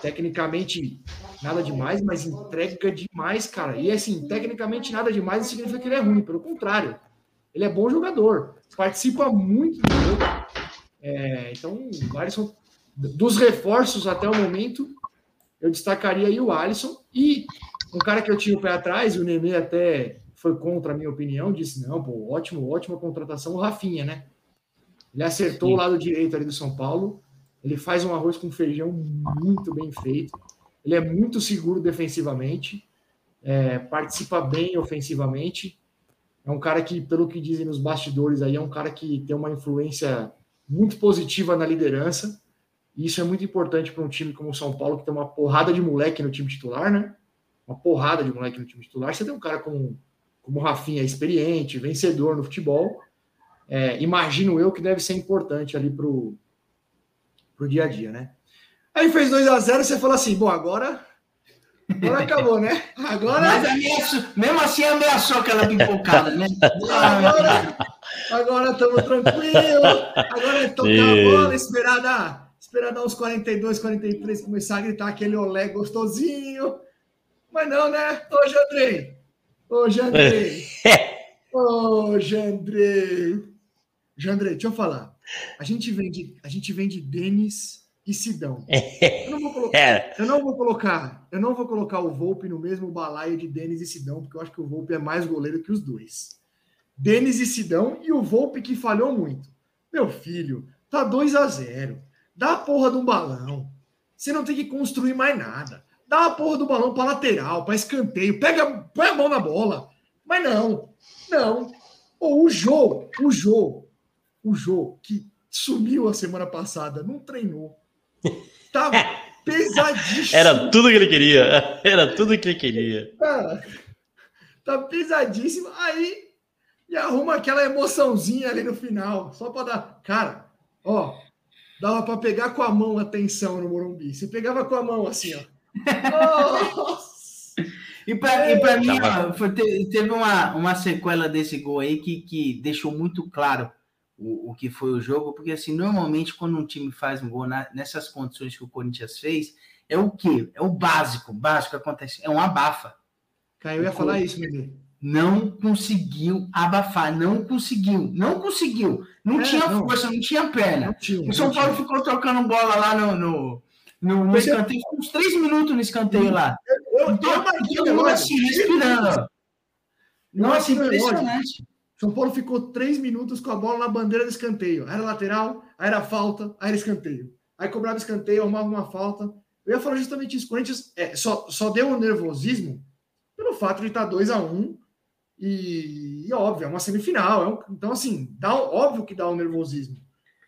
Tecnicamente, nada demais, mas entrega demais, cara. E assim, tecnicamente nada demais não significa que ele é ruim, pelo contrário. Ele é bom jogador, participa muito do jogo. É, então, o Alisson, dos reforços até o momento, eu destacaria aí o Alisson. E um cara que eu tinha o pé atrás, e o Nenê até foi contra a minha opinião, disse: não, pô, ótimo, ótima contratação, o Rafinha, né? Ele acertou Sim. o lado direito ali do São Paulo. Ele faz um arroz com feijão muito bem feito. Ele é muito seguro defensivamente, é, participa bem ofensivamente. É um cara que, pelo que dizem nos bastidores aí, é um cara que tem uma influência muito positiva na liderança. E isso é muito importante para um time como o São Paulo, que tem uma porrada de moleque no time titular, né? Uma porrada de moleque no time titular. Você tem um cara como, como o Rafinha, experiente, vencedor no futebol. É, imagino eu que deve ser importante ali pro, pro dia a dia, né? Aí fez 2 a 0 você fala assim, bom, agora, agora acabou, né? [LAUGHS] Agora, Mas ameaçou, mesmo assim ameaçou aquela pipocada, né? [LAUGHS] agora, agora estamos tranquilos. Agora é tocar a bola, esperar dar, esperar dar uns 42, 43, começar a gritar aquele olé gostosinho. Mas não, né? Ô, Jandrei. Ô, Jandrei. Ô, [LAUGHS] Jandrei. Jandrei, deixa eu falar. A gente vende, a gente vende Denis e Sidão. Eu não vou colocar, É, eu não vou colocar, eu não vou colocar o Volpe no mesmo balaio de Denis e Sidão, porque eu acho que o Volpe é mais goleiro que os dois. Denis e Sidão e o Volpe que falhou muito. Meu filho, tá 2 a 0. Dá a porra de um balão. Você não tem que construir mais nada. Dá a porra do balão para lateral, para escanteio, pega, põe a mão na bola. Mas não, não. Ô, o Jô, o Jô, o Jô que sumiu a semana passada, não treinou. Tá [LAUGHS] pesadíssimo. era tudo que ele queria. Era tudo que ele queria. Cara, tá pesadíssimo. Aí, e arruma aquela emoçãozinha ali no final, só para dar. Cara, ó, dava para pegar com a mão a tensão no Morumbi. Você pegava com a mão assim, ó. Nossa! E para e pra mim, ó, foi- te- teve uma, uma sequela desse gol aí que, que deixou muito claro o, o que foi o jogo, porque assim, normalmente quando um time faz um gol na- nessas condições que o Corinthians fez, é o quê? É o básico, o básico que acontece, é um abafa. Cara, eu ia falar isso, Nenê. Não conseguiu abafar, não conseguiu, não conseguiu. Não É, tinha não. força, não tinha perna. Não tinha, O São Paulo tinha. ficou tocando bola lá no, no, no, no escanteio, ficou uns três minutos no escanteio lá. Eu, eu Então, marquei o todo mundo assim, respirando. Nossa, impressionante. São Paulo ficou três minutos com a bola na bandeira do escanteio. Era lateral, aí era falta, aí era escanteio. Aí cobrava escanteio, arrumava uma falta. Eu ia falar justamente isso. O Corinthians é, só, só deu um nervosismo pelo fato de estar 2 a 1 um, e, e, óbvio, é uma semifinal. É um, então, assim, dá, óbvio que dá um nervosismo.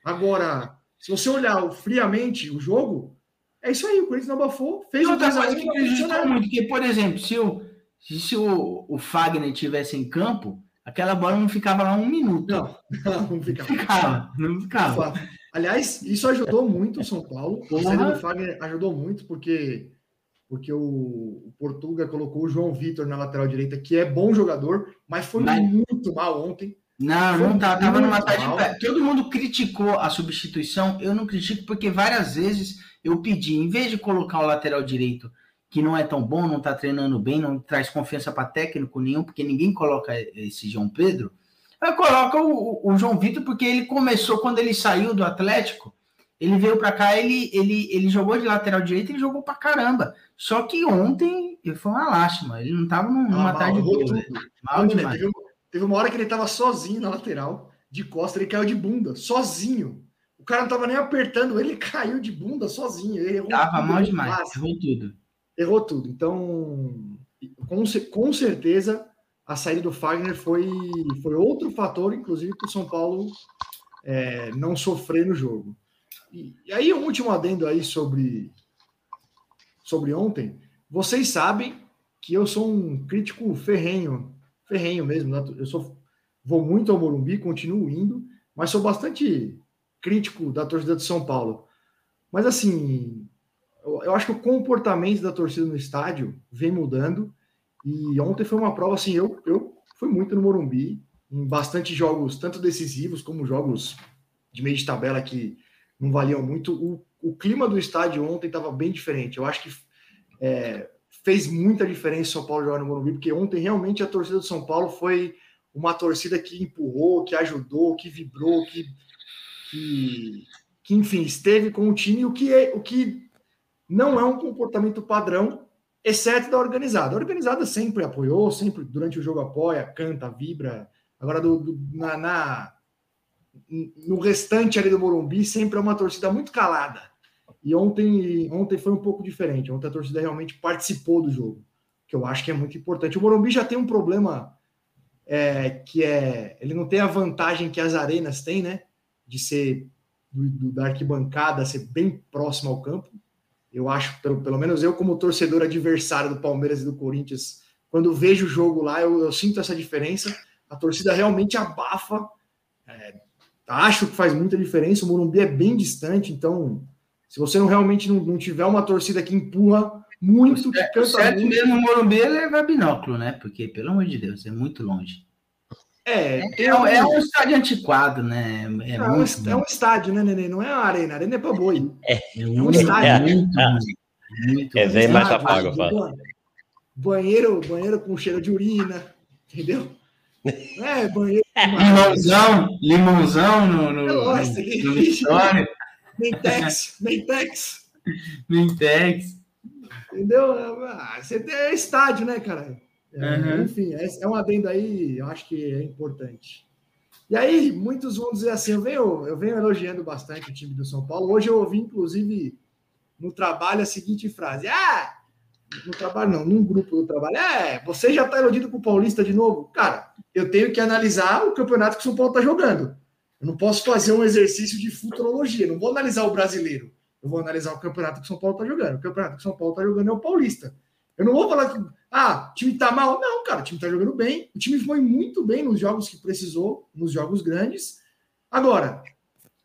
Agora, se você olhar friamente o jogo, é isso aí. O Corinthians não abafou, fez E o outra 2 a 1 coisa que prejudicou muito, porque, por exemplo, se o, se o, o Fagner tivesse em campo, aquela bola não ficava lá um minuto. Não, [LAUGHS] não fica. ficava, não ficava. Aliás, isso ajudou muito o São Paulo. Do Fagner ajudou muito, porque, porque o, Portuga colocou o João Vitor na lateral direita, que é bom jogador, mas foi Mas- muito mal ontem. Não, Foi não tá, tava numa tarde mal. de pé. Todo mundo criticou a substituição. Eu não critico porque várias vezes eu pedi, em vez de colocar o lateral direito que não é tão bom, não tá treinando bem, não traz confiança para técnico nenhum, porque ninguém coloca esse João Pedro. Eu coloco o, o João Vitor porque ele começou quando ele saiu do Atlético. Ele veio para cá, ele, ele, ele jogou de lateral direito, ele jogou pra caramba. Só que ontem foi uma lástima. Ele não tava num- numa Ah, tarde boa. Mal demais. teve, uma- teve uma hora que ele estava sozinho na lateral, de costa, ele caiu de bunda, sozinho. O cara não estava nem apertando, ele [LAUGHS] caiu de bunda sozinho. Ele errou Tava tudo, mal demais. passe. Errou tudo. errou tudo. Então, com, com certeza, a saída do Fagner foi, foi outro fator, inclusive, para o São Paulo é, não sofrer no jogo. E, e aí, um último adendo aí sobre, sobre ontem. Vocês sabem que eu sou um crítico ferrenho, ferrenho mesmo. né? Eu sou, vou muito ao Morumbi, continuo indo, mas sou bastante crítico da torcida de São Paulo. Mas assim, eu, eu acho que o comportamento da torcida no estádio vem mudando. E ontem foi uma prova assim, eu, eu fui muito no Morumbi, em bastante jogos, tanto decisivos como jogos de meio de tabela que não valiam muito. O, o clima do estádio ontem estava bem diferente. Eu acho que é, fez muita diferença São Paulo jogar no Morumbi, porque ontem realmente a torcida do São Paulo foi uma torcida que empurrou, que ajudou, que vibrou, que, que, que enfim, esteve com o time, o que, é, o que não é um comportamento padrão, exceto da organizada. A organizada sempre apoiou, sempre durante o jogo apoia, canta, vibra. Agora, do, do, na, na, no restante ali do Morumbi, sempre é uma torcida muito calada. E ontem, ontem foi um pouco diferente. Ontem a torcida realmente participou do jogo, que eu acho que é muito importante. O Morumbi já tem um problema é, que é. Ele não tem a vantagem que as arenas têm, né? De ser do, do, da arquibancada, ser bem próximo ao campo. Eu acho, pelo, pelo menos eu, como torcedor adversário do Palmeiras e do Corinthians, quando vejo o jogo lá, eu, eu sinto essa diferença. A torcida realmente abafa. É, acho que faz muita diferença. O Morumbi é bem distante, então, se você não realmente não, não tiver uma torcida que empurra muito, que canta certo muito, mesmo o Morumbi é levar binóculo, né? Porque, pelo amor de Deus, é muito longe. É, é, um, é um estádio antiquado, né? É, não, muito, é um estádio, né, Nenê? Não é uma arena, a arena é pra boi. É, é um estádio. Muito, é, muito, é bem mais apago, Banheiro, banheiro com cheiro de urina, entendeu? É, banheiro. Limãozão, limãozão no, no, Nossa, no, no Vitória. Mentex, [LAUGHS] Mentex. Mentex. Entendeu? Ah, você tem estádio, né, cara? É, uhum. Enfim, é, é um adendo aí, eu acho que é importante. E aí, muitos vão dizer assim: eu venho, eu venho elogiando bastante o time do São Paulo. Hoje eu ouvi, inclusive, no trabalho, a seguinte frase: Ah, no trabalho não, num grupo do trabalho, é, você já está iludido com o Paulista de novo? Cara, eu tenho que analisar o campeonato que o São Paulo está jogando. Eu não posso fazer um exercício de futurologia, não vou analisar o brasileiro. Eu vou analisar o campeonato que o São Paulo está jogando. O campeonato que o São Paulo está jogando é o Paulista. Eu não vou falar que ah, o time tá mal. Não, cara, o time tá jogando bem. O time foi muito bem nos jogos que precisou, nos jogos grandes. Agora,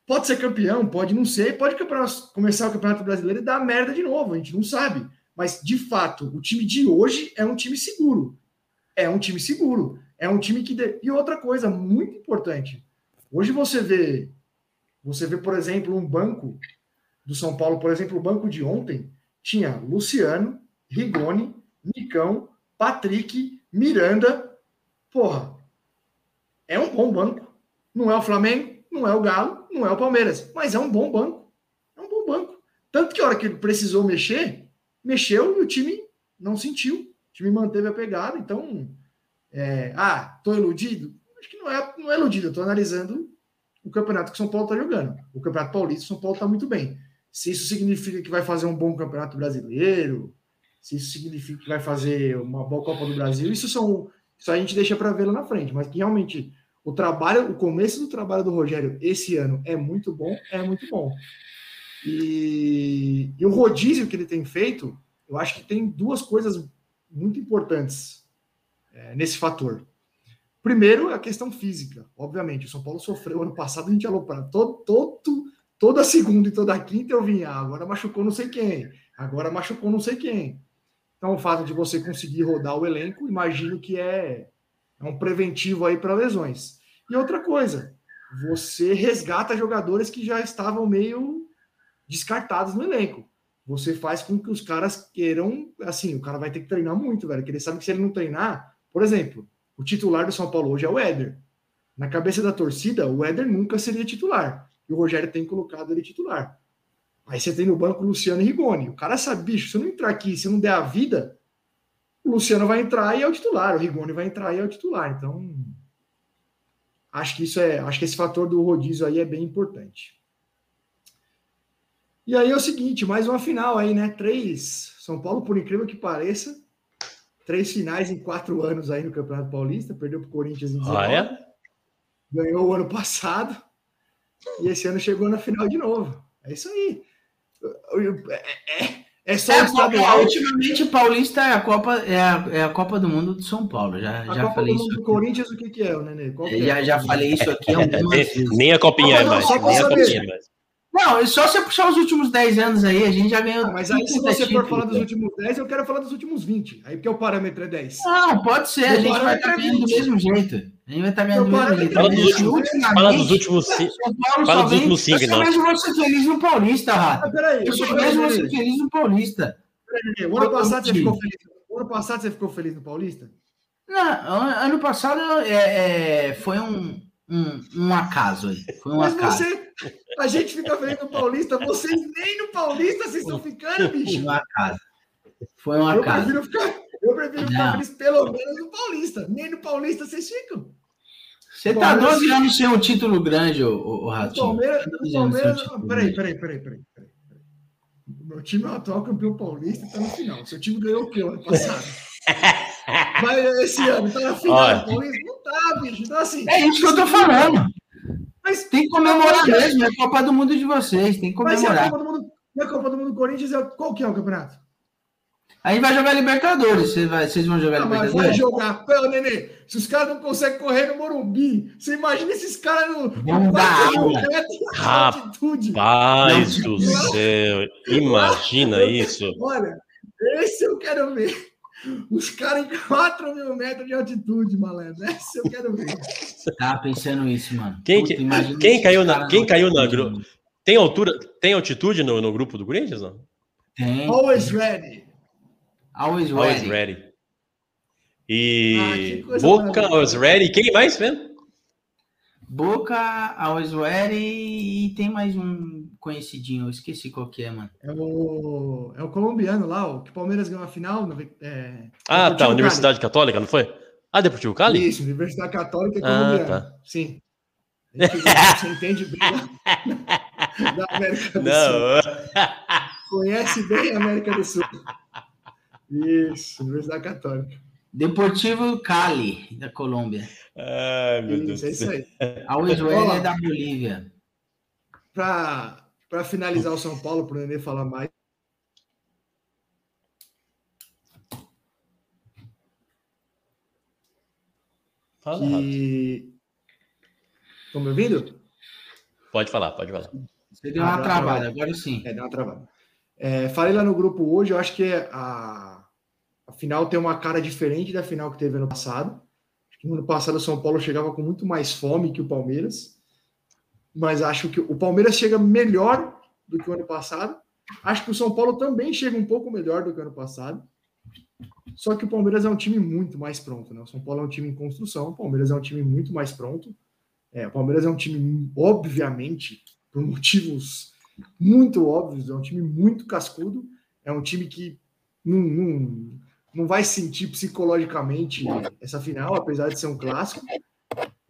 pode ser campeão, pode não ser, pode começar o Campeonato Brasileiro e dar merda de novo, a gente não sabe. Mas, de fato, o time de hoje é um time seguro. É um time seguro. É um time que. De... E outra coisa muito importante. Hoje você vê. Você vê, por exemplo, um banco do São Paulo, por exemplo, o banco de ontem tinha Luciano, Rigoni, Nicão, Patrick, Miranda. Porra, é um bom banco. Não é o Flamengo, não é o Galo, não é o Palmeiras, mas é um bom banco. É um bom banco. Tanto que a hora que ele precisou mexer, mexeu e o time não sentiu. O time manteve a pegada. Então, É, ah, tô iludido? Acho que não é, não é iludido, tô analisando o campeonato que São Paulo tá jogando. O Campeonato Paulista, São Paulo tá muito bem. Se isso significa que vai fazer um bom campeonato brasileiro, se isso significa que vai fazer uma boa Copa do Brasil, isso são. Isso a gente deixa para ver lá na frente, mas que realmente o trabalho, o começo do trabalho do Rogério esse ano é muito bom, é muito bom. E, e o rodízio que ele tem feito, eu acho que tem duas coisas muito importantes é, nesse fator. Primeiro, a questão física. Obviamente, o São Paulo sofreu ano passado, a gente aloprava todo, todo, toda segunda e toda quinta eu vinha, ah, agora machucou não sei quem, agora machucou não sei quem. Então, o fato de você conseguir rodar o elenco, imagino que é, é um preventivo aí para lesões. E outra coisa, você resgata jogadores que já estavam meio descartados no elenco. Você faz com que os caras queiram, assim, o cara vai ter que treinar muito, velho, porque ele sabe que se ele não treinar, por exemplo, o titular do São Paulo hoje é o Éder. Na cabeça da torcida, o Éder nunca seria titular. E o Rogério tem colocado ele titular. Aí você tem no banco o Luciano e Rigoni. O cara sabe, bicho, se eu não entrar aqui, se eu não der a vida, o Luciano vai entrar e é o titular, o Rigoni vai entrar e é o titular. Então, acho que isso é, acho que esse fator do rodízio aí é bem importante. E aí é o seguinte, mais uma final aí, né? Três. São Paulo, por incrível que pareça, três finais em quatro anos aí no Campeonato Paulista. Perdeu para o Corinthians em 19. Ah, é? Ganhou o ano passado. E esse ano chegou na final de novo. É isso aí. É, é, é só É, o estadual. ultimamente, Paulista é a, Copa, é, a, é a Copa do Mundo do São Paulo. Já, A já Copa falei do Mundo isso do. Corinthians, o que, que é, o Nenê? Qual que é? Já, já falei isso aqui algumas Nem, vezes. [LAUGHS] nem a copinha é Não, mais. só pra Nem a saber. É. Não, é só você puxar os últimos 10 anos aí, a gente já ganhou. Ah, mas aí, se 30 você for falar dos últimos 10, eu quero falar dos últimos 20. Aí porque o parâmetro é 10. Não, pode ser, a gente vai estar pra ganhando do 20. mesmo jeito. A gente vai estar ganhando do Eu mesmo jeito. Fala dos últimos, fala dos últimos cinco. São Paulo fala só dos últimos cinco, Eu só não. vejo você feliz no Paulista, Rato. Ah, peraí, Eu eu sou vejo você Nenê. feliz no Paulista. Nenê, O ano passado você ficou feliz. O ano passado você ficou feliz no Paulista? Não, an- ano passado é, é, foi um, um, um acaso aí. Foi um Mas acaso. você. A gente fica feliz no Paulista, vocês nem no Paulista vocês estão ficando, Foi bicho. um acaso. Foi um Eu acaso. prefiro ficar, eu prefiro ficar feliz pelo menos no Paulista. Nem no Paulista vocês ficam. Você tá Palmeiras- 12 anos sem um título grande, ô, ô, ô O Ratinho. Palmeiras. Tá O 12 anos sem um Palmeiras título peraí, peraí, peraí, peraí, peraí. O meu time é o atual campeão paulista e tá no final. Seu time ganhou o quê ano passado? [LAUGHS] Mas esse ano tá na final? Não tá, bicho. Então, assim. É isso que eu tô falando. Mas Tem que comemorar mesmo. É a Copa do Mundo de vocês. Tem que Mas e a comemorar. Copa do Mundo, e a Copa do Mundo do Corinthians, é, qual que é o campeonato? Aí vai jogar Libertadores. Vocês, vai- vocês vão jogar Ah, mas vai Libertadores? jogar. Pô, Nenê, se os caras não conseguem correr no Morumbi, você imagina esses caras no, no dar 4 mil aula. Rapaz. Não, do céu. Imagina isso. Olha, esse eu quero ver. Os caras em 4 mil metros de altitude, malandro. [LAUGHS] Esse eu quero ver. Tava pensando isso, mano. Quem que- imagina quem caiu na- quem caiu na. Tem altura, tem altitude no, no grupo do Corinthians, não? Tem. Always ready. Always Always ready. ready. Ah, E coisa Boca, always ready. Quem mais, mesmo? Boca, Always ready e tem mais um conhecidinho. Eu esqueci qual que é, mano. É o, é o colombiano lá, o que o Palmeiras ganhou a final. no- É, Ah, Deportivo tá. Universidade Católica, não foi? Ah, Deportivo Cali. Isso, Universidade Católica é Ah, colombiana. tá. Sim. A Você [LAUGHS] entende bem da, [LAUGHS] da América do Sul. Não. Conhece bem a América do Sul. Isso, Universidade Católica. Deportivo Cali, da Colômbia. Ai, meu Deus Isso, é do isso aí. Ready Ó. é da Bolívia. Para finalizar o São Paulo, para o Nenê falar mais. Fala. Que... Estão me ouvindo? Pode falar, pode falar. Você deu uma Ah, travada, agora sim. É, deu uma travada. É, falei lá no grupo hoje, eu acho que a, a final tem uma cara diferente da final que teve ano passado. Acho que no ano passado o São Paulo chegava com muito mais fome que o Palmeiras. Mas acho que o Palmeiras chega melhor do que o ano passado. Acho que o São Paulo também chega um pouco melhor do que o ano passado. Só que o Palmeiras é um time muito mais pronto, né? O São Paulo é um time em construção, o Palmeiras é um time muito mais pronto. É, o Palmeiras é um time, obviamente, por motivos muito óbvios, é um time muito cascudo, é um time que não, não, não vai sentir psicologicamente essa final, apesar de ser um clássico.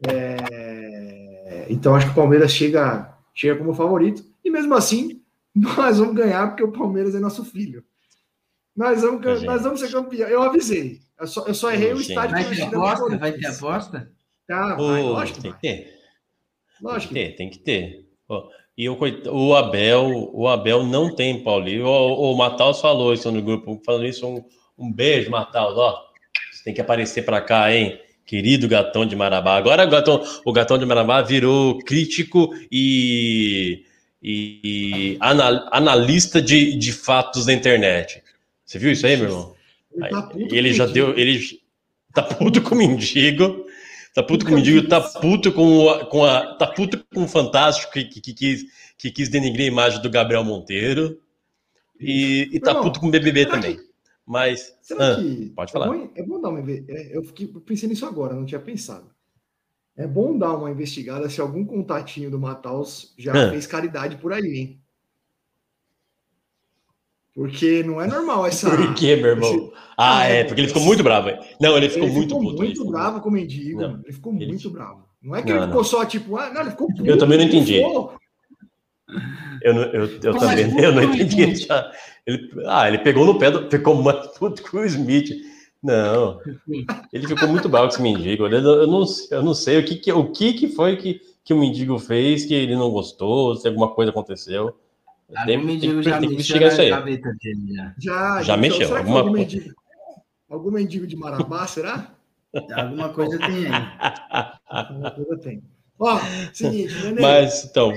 É, então acho que o Palmeiras chega, chega como favorito. E mesmo assim, [LAUGHS] nós vamos ganhar porque o Palmeiras é nosso filho. Nós vamos, Gente. nós vamos ser campeão. Eu avisei. Eu só, eu só errei o estádio. Vai ter aposta? Vai ter aposta? Tá, Ô, vai, lógico que tem vai. que ter. Lógico que Tem que ter, tem que ter. Ó, e o, o Abel, o Abel não tem Paulinho. O, o Mataus falou isso no grupo, falando isso, um, um beijo, Mataus, ó. Você tem que aparecer pra cá, hein? Querido gatão de Marabá. Agora o gatão, o gatão de Marabá virou crítico e, e anal- analista de, de fatos da internet. Você viu isso aí, meu irmão? Ele, tá Ele já deu. Ele tá puto com o mendigo. Tá puto com o mendigo, tá puto com, a, com a. Tá puto com o Fantástico que, que, que quis, que quis denigrir a imagem do Gabriel Monteiro. E, e tá puto com o BBB também. Mas. Será ah, que. pode falar. É bom, é bom dar uma. é, Eu fiquei, pensei nisso agora, não tinha pensado. É bom dar uma investigada se algum contatinho do Mataus já Ah. fez caridade por aí, hein? Porque não é normal essa. [LAUGHS] Por quê, meu irmão? esse- Ah, Ah, é, porque ele ficou muito bravo. Não, ele ficou ele muito ficou puto. muito ele ficou bravo com o mendigo. Não, ele ficou ele- muito bravo. Não é que Não, ele não. ficou só tipo, ah, não, ele ficou puto. Eu também não entendi. ficou- Eu, não- eu, eu também [LAUGHS] eu não entendi. Já. Ele, ah, ele pegou no pé, do, ficou mais puto com o Smith. Não, ele ficou muito bravo com esse mendigo. Eu não, eu não, eu não sei o que, que, o que, que foi que, que o mendigo fez que ele não gostou, se alguma coisa aconteceu. Ah, Tem, o tem, mendigo que- já tem que mexeu investigar isso aí. dele, já. Já, Já mexeu, Será que alguma algum coisa. mendigo, algum mendigo de Marabá, [LAUGHS] será? Alguma coisa tem aí. Alguma coisa tem. Ó, seguinte, [LAUGHS] Nenê. Mas então,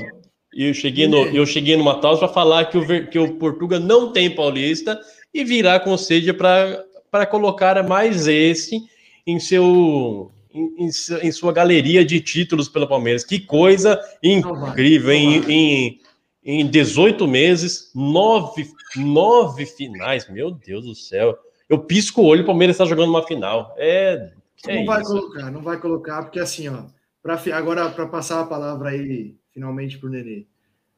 eu cheguei no, eu cheguei no Mataus para falar que o, que o Portuga não tem paulista e virar conselho para colocar mais esse em seu em, em su- em sua galeria de títulos pelo Palmeiras. Que coisa Não vai, incrível! não Em, vai. em, em 18 meses, nove, nove finais. Meu Deus do céu! Eu pisco o olho, o Palmeiras está jogando uma final. É, é não vai isso. colocar, não vai colocar, porque assim, ó, pra, agora para passar a palavra aí finalmente pro Nenê.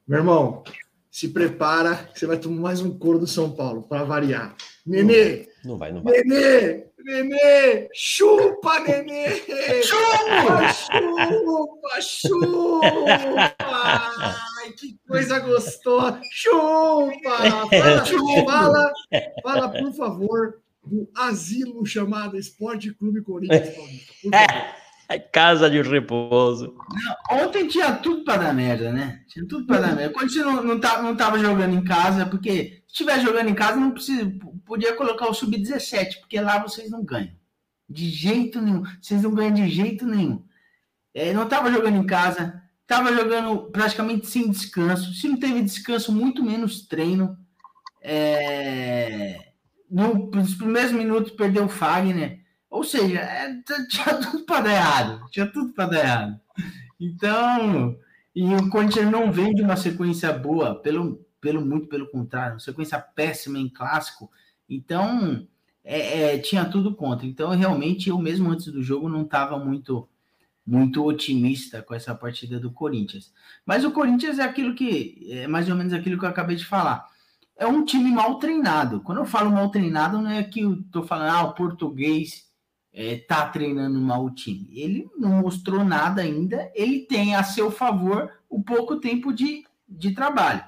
Meu irmão, se prepara, que você vai tomar mais um coro do São Paulo, para variar. Nenê, Não vai, não vai. Nenê, Nenê, chupa, Nenê! Chupa, chupa, chupa! Ai, que coisa gostosa! Chupa! Fala, fala, fala, por favor, do asilo chamado Esporte Clube Corinthians Paulista. Por favor. Casa de repouso. Ontem tinha tudo para dar merda, né? Tinha tudo para dar merda. Quando você não, não, tá, não tava jogando em casa, porque se estiver jogando em casa, não precisa, podia colocar o sub-17, porque lá vocês não ganham. De jeito nenhum. Vocês não ganham de jeito nenhum. É, não tava jogando em casa, tava jogando praticamente sem descanso. Se não teve descanso, muito menos treino. É, no- nos primeiros minutos perdeu o Fagner. Ou seja, é, [LAUGHS] tinha tudo para dar errado. Tinha tudo para dar errado. Então, e o Corinthians não vem de uma sequência boa, pelo, pelo muito pelo contrário, uma sequência péssima em clássico. Então, é, é, tinha tudo contra. Então, realmente, eu mesmo antes do jogo não estava muito muito otimista com essa partida do Corinthians. Mas o Corinthians é aquilo que é mais ou menos aquilo que eu acabei de falar. É um time mal treinado. Quando eu falo mal treinado, não é que eu tô falando, ah, o português é, tá treinando mal o time. Ele não mostrou nada ainda. Ele tem a seu favor o pouco tempo de, de trabalho.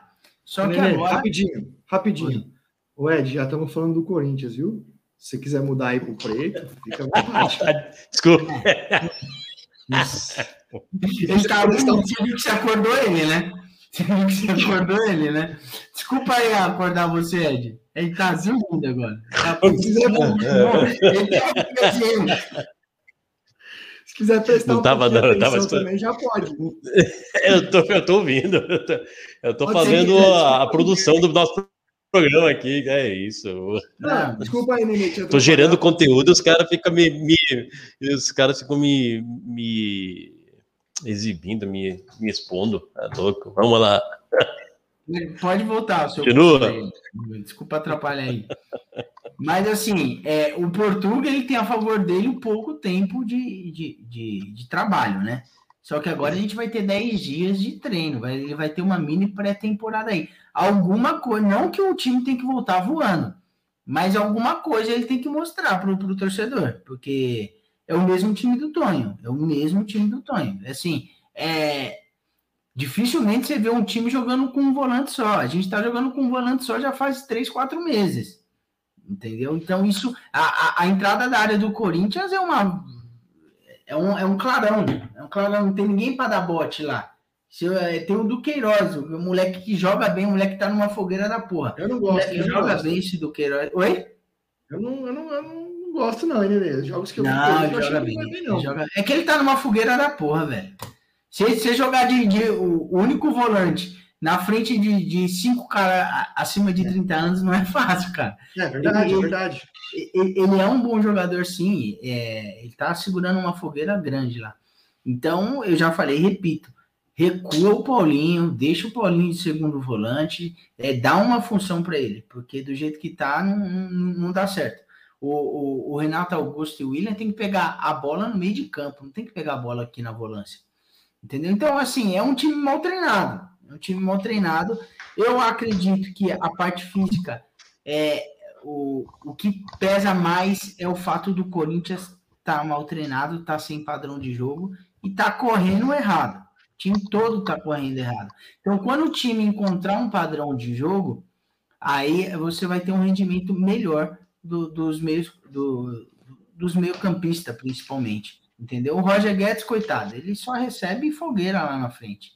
Só que Nenê, agora. Rapidinho, rapidinho. O Ed, já estamos falando do Corinthians, viu? Se você quiser mudar aí pro preto, fica à vontade. [LAUGHS] Desculpa. Ele tá você viu que você acordou ele, né? Você viu que você acordou ele, né? Desculpa aí acordar você, Ed. Ele tá dormindo agora. Tá quiser, Ele tá se quiser prestar Não um tava, não, tava atenção escutando. também, já pode. [LAUGHS] Eu tô, eu tô ouvindo. Eu tô, eu tô fazendo que- a, a produção do nosso programa aqui. É isso. Não, Não, desculpa aí, Nenê. te Tô gerando conteúdo, os caras ficam me, me- Os caras ficam me, me exibindo, me, me expondo. É louco. Vamos lá. Pode voltar, seu. Continua. Desculpa atrapalhar aí. Mas assim, é, o Portuga ele tem a favor dele um pouco tempo de, de, de, de trabalho, né? Só que agora a gente vai ter 10 dias de treino, vai, ele vai ter uma mini pré-temporada aí. Alguma coisa, não que o time tem que voltar voando, Mas alguma coisa ele tem que mostrar pro, pro torcedor, porque é o mesmo time do Tonho, é o mesmo time do Tonho. Assim, é, dificilmente você vê um time jogando com um volante só. A gente está jogando com um volante só já faz três, quatro meses. Entendeu? Então, isso, a, a, a entrada da área do Corinthians é uma. É um, é um clarão. É um clarão, não tem ninguém para dar bote lá. É, tem o Duqueiroz, o moleque que joga bem, o moleque que tá numa fogueira da porra. Eu não gosto. não, joga gosto. bem esse Duqueiroz. Oi? Eu, não, eu, não, eu não gosto, não, hein, jogos que eu Não, eu ele achei joga bem. não bem, ele não. joga- É que ele tá numa fogueira da porra, velho. Se você jogar de, de- o, único volante na frente de, de cinco caras acima de 30 anos não é fácil, cara. É verdade, é Ele- verdade. E- e- Ele é um bom jogador, sim. é, ele tá segurando uma fogueira grande lá. Então, eu já falei, repito, recua o Paulinho, deixa o Paulinho de segundo volante, é, dá uma função para ele, porque do jeito que tá, não, não, não dá certo. O, o- o Renato Augusto e o William tem que pegar a bola no meio de campo, não tem que pegar a bola aqui na volância. Entendeu? Então, assim, é um time mal treinado. É um time mal treinado. Eu acredito que a parte física é o, o que pesa mais é o fato do Corinthians estar mal treinado, tá sem padrão de jogo e tá correndo errado. O time todo tá correndo errado. Então, quando o time encontrar um padrão de jogo, aí você vai ter um rendimento melhor do- dos meios do, dos meio campistas, principalmente. Entendeu? O Roger Guedes, coitado, ele só recebe fogueira lá na frente.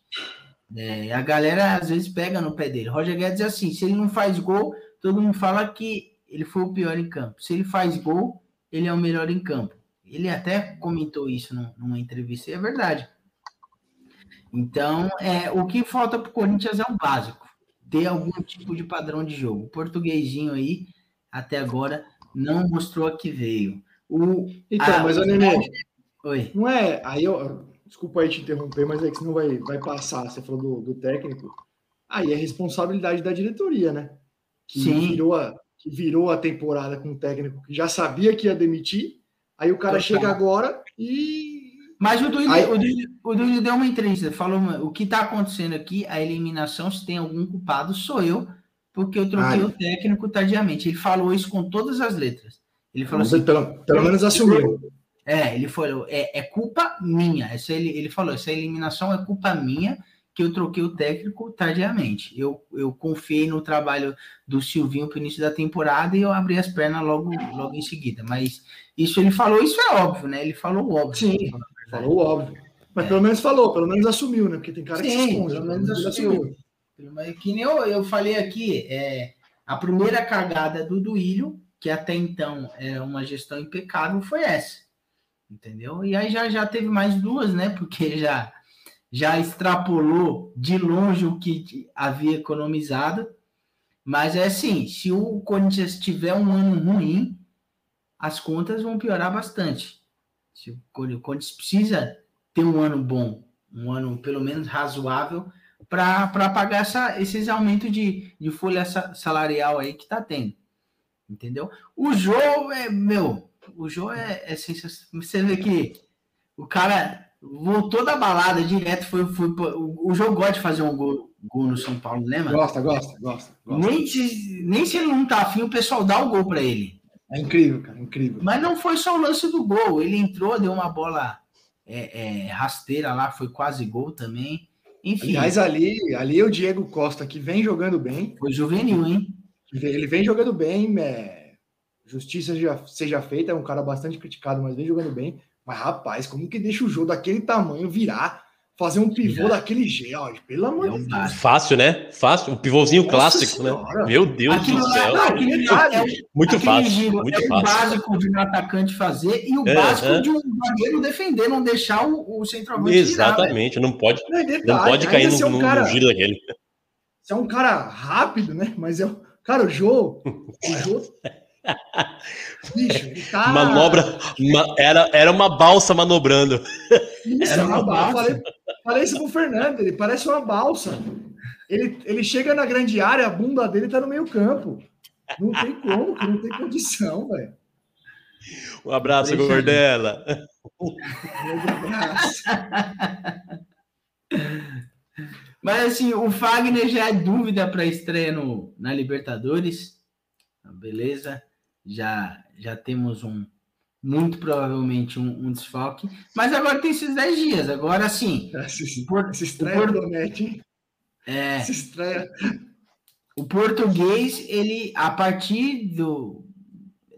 É, a galera às vezes pega no pé dele. Roger Guedes é assim: se ele não faz gol, todo mundo fala que ele foi o pior em campo. Se ele faz gol, ele é o melhor em campo. Ele até comentou isso num- numa entrevista, e é verdade. Então, é, o que falta para o Corinthians é o básico: ter algum tipo de padrão de jogo. O portuguesinho aí, até agora, não mostrou a que veio. O, Então, Ah, mas, o- Nenê, oi. não é. Aí eu. Desculpa aí te interromper, mas é que senão vai, vai passar. Você falou do, do técnico. Aí é responsabilidade da diretoria, né? Que Sim. virou a, que virou a temporada com um técnico que já sabia que ia demitir. Aí o cara Total. chega agora e. Mas o Duílio, Aí- o Duílio- o Duílio deu uma entrevista, falou o que está acontecendo aqui, a eliminação, se tem algum culpado, sou eu, porque eu troquei Ah, o técnico tardiamente. Ele falou isso com todas as letras. Ele falou Você assim, pelo, pelo menos assumiu. É, ele falou, é, é culpa minha. Essa, ele, ele falou, essa eliminação é culpa minha, que eu troquei o técnico tardiamente. Eu, eu confiei no trabalho do Silvinho para o início da temporada e eu abri as pernas logo, logo em seguida. Mas isso ele falou, isso é óbvio, né? Ele falou óbvio. Sim, Falou óbvio. Mas pelo menos falou, pelo menos assumiu, né? Porque tem cara que se Sim, esconde. pelo menos assumiu. Mas que nem eu, eu falei aqui, é, a primeira cagada do Duílio, que até então era uma gestão impecável, foi essa. Entendeu? E aí já, já teve mais duas, né? Porque já, já extrapolou de longe o que havia economizado. Mas é assim, se o Corinthians tiver um ano ruim, as contas vão piorar bastante. Se o Cor- o Corinthians precisa ter um ano bom, um ano pelo menos razoável, para pagar essa, esses aumentos de, de folha sa- salarial aí que tá tendo. Entendeu? O Jô é, meu, o Jô é, é sensacional. Você vê que o cara voltou da balada direto, foi, foi o, o Jô gosta de fazer um gol, gol no São Paulo, né, mano? Gosta, gosta, gosta. gosta. Nem se, nem se ele não tá afim, o pessoal dá o gol para ele. É incrível, cara, incrível. Mas não foi só o lance do gol. Ele entrou, deu uma bola é, é, rasteira lá, foi quase gol também. Enfim, Aliás, ali, ali é o Diego Costa, que vem jogando bem. foi juvenil, hein? Ele vem jogando bem. é, justiça já, seja feita, é um cara bastante criticado, mas vem jogando bem. Mas, rapaz, como que deixa o jogo daquele tamanho virar? Fazer um pivô daquele jeito, pelo amor É de Deus. Fácil, né? Fácil. Um pivôzinho Nossa clássico, Senhora. né? Meu Deus Aquilo do céu. não, aquele é o- Muito fácil. Muito é o fácil. básico de um atacante fazer e o É, básico é. de um zagueiro defender, não deixar o, o centroavante. Exatamente. Não pode, Não, detalhe, não pode cair no, é um cara, no giro daquele. se é um cara rápido, né? Mas é. Cara, o Jô. [LAUGHS] O Jô. Bicho, tá. Manobra. ma- era, era uma balsa manobrando. Isso, Era é uma uma balsa. balsa. Falei, falei isso pro Fernando, ele parece uma balsa. Ele, ele chega na grande área, a bunda dele tá no meio campo. Não tem como, que não tem condição, velho. Um abraço, Impressionante. Gordela. Meu Deus. Mas assim, o Fagner já é dúvida para estreia no, na Libertadores. Beleza? Já, já temos um, muito provavelmente um, um desfalque. Mas agora tem esses 10 dias. Agora sim. Se, Por- se estreia Por- promete, hein? É, Se estreia. o português, ele, a partir do.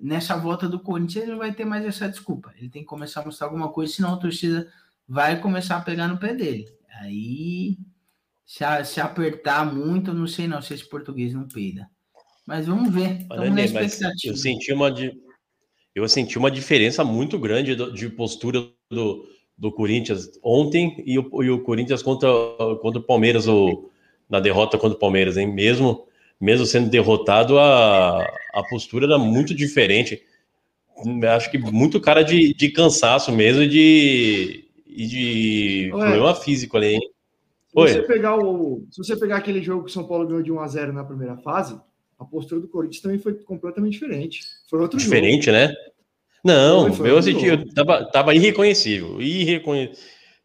Nessa volta do Corinthians, ele não vai ter mais essa desculpa. Ele tem que começar a mostrar alguma coisa, senão a torcida vai começar a pegar no pé dele. Aí, se, se apertar muito, não sei não se esse português não peida. Mas vamos ver. Olha, Estamos na expectativa. eu senti uma eu senti uma diferença muito grande de postura do, do Corinthians ontem e o, e o Corinthians contra, contra o Palmeiras o, na derrota contra o Palmeiras, hein? Mesmo mesmo sendo derrotado a, a postura era muito diferente. Acho que muito cara de, de cansaço mesmo e de e de Ué. problema físico ali, hein? Se Oi. você, pegar o, se você pegar aquele jogo que o São Paulo ganhou de 1 a 0 na primeira fase, a postura do Corinthians também foi completamente diferente. Foi outro Diferente, né? Não, Foi, foi eu senti, eu tava, tava irreconhecível. Irreconhecível.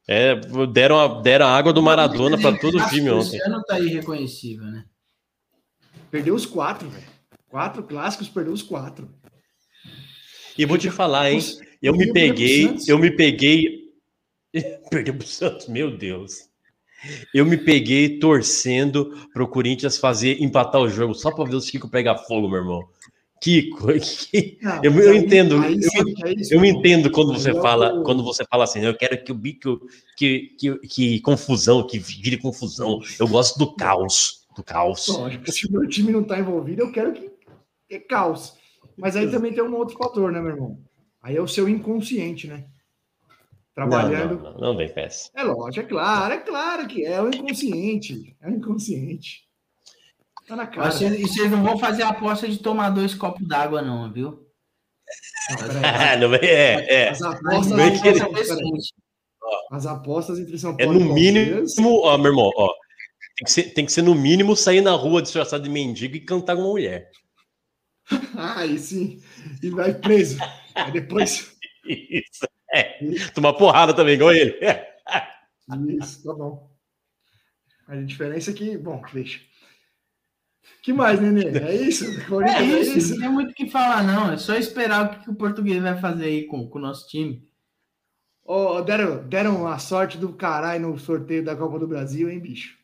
É, deram, a, deram a água do Maradona para todo o time ontem. Esse ano tá irreconhecível, né? jogo. Perdeu os quatro, velho. Quatro clássicos, perdeu os quatro. E vou te falar, hein? Eu me peguei, eu me peguei. [LAUGHS] Perdeu pro Santos, meu Deus. Eu me peguei torcendo pro Corinthians fazer empatar o jogo só para ver o Chico pegar fogo, meu irmão. Que- [LAUGHS] Não, Eu- eu aí- entendo, aí eu- é isso, Eu entendo quando você fala, quando você fala assim, eu quero que o bico que, que, que confusão, que vire confusão. Eu gosto do caos, do caos. Lógico, se o meu time não tá envolvido, eu quero que é caos. Mas aí também tem um outro fator, né, meu irmão? Aí é o seu inconsciente, né? Não, Trabalhando. não, não, não vem peça. É lógico, é claro, é claro que é o inconsciente. É o inconsciente. Tá na cara. Vocês- E vocês não vão fazer a aposta de tomar dois copos d'água, não, viu? Não, [LAUGHS] não, é, é. As apostas, não é não vai ser decente. as apostas entre São É Paulo no e mínimo, ó, meu irmão, ó. Tem que, ser, tem que ser no mínimo sair na rua disfarçado de mendigo e cantar com uma mulher. Ah, [LAUGHS] aí sim. E vai preso. Aí depois. [LAUGHS] Isso. É. Tomar porrada também, igual ele. É. Isso, tá bom. A diferença é que. Bom, deixa. que mais, Nenê? É isso? É Corinthians isso, não tem muito o que falar, não. É só esperar o que, que o português vai fazer aí com, com o nosso time. Ô, deram, deram a sorte do caralho no sorteio da Copa do Brasil, hein, bicho?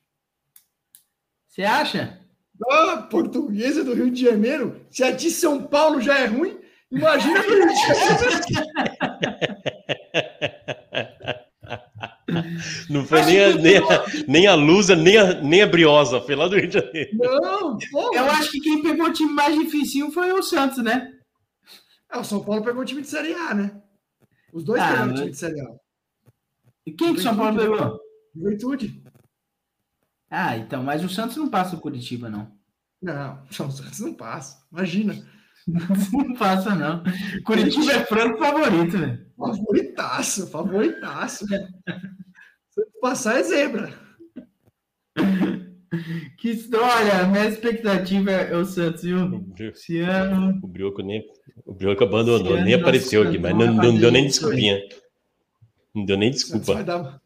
Você acha? Ah, portuguesa do Rio de Janeiro. Se a de São Paulo já é ruim, imagina do Rio de Janeiro. Não foi nem a, nem, a, nem a Lusa, nem a, nem a Briosa. Foi lá do Rio de Janeiro. Não, pô. Eu acho que quem pegou o time mais difícil foi o Santos, né? É, o São Paulo pegou o time de Série A, né? Os dois Ah, pegaram o mas- time de Série A. E quem que o São Paulo pegou? Juventude. Ah, então, mas o Santos não passa o Curitiba, não. Não, [LAUGHS] São Santos não passa. Imagina. Não passa, não. Curitiba é franco favorito, velho. Favoritaço, favoritaço. Passar é zebra. [LAUGHS] Que história! Minha expectativa é o Santos, viu? Esse ano. O Brioco nem. O Brioco abandonou, Esse nem apareceu aqui, mas não, não deu nem desculpinha. Não deu nem Santos vai desculpa. dar,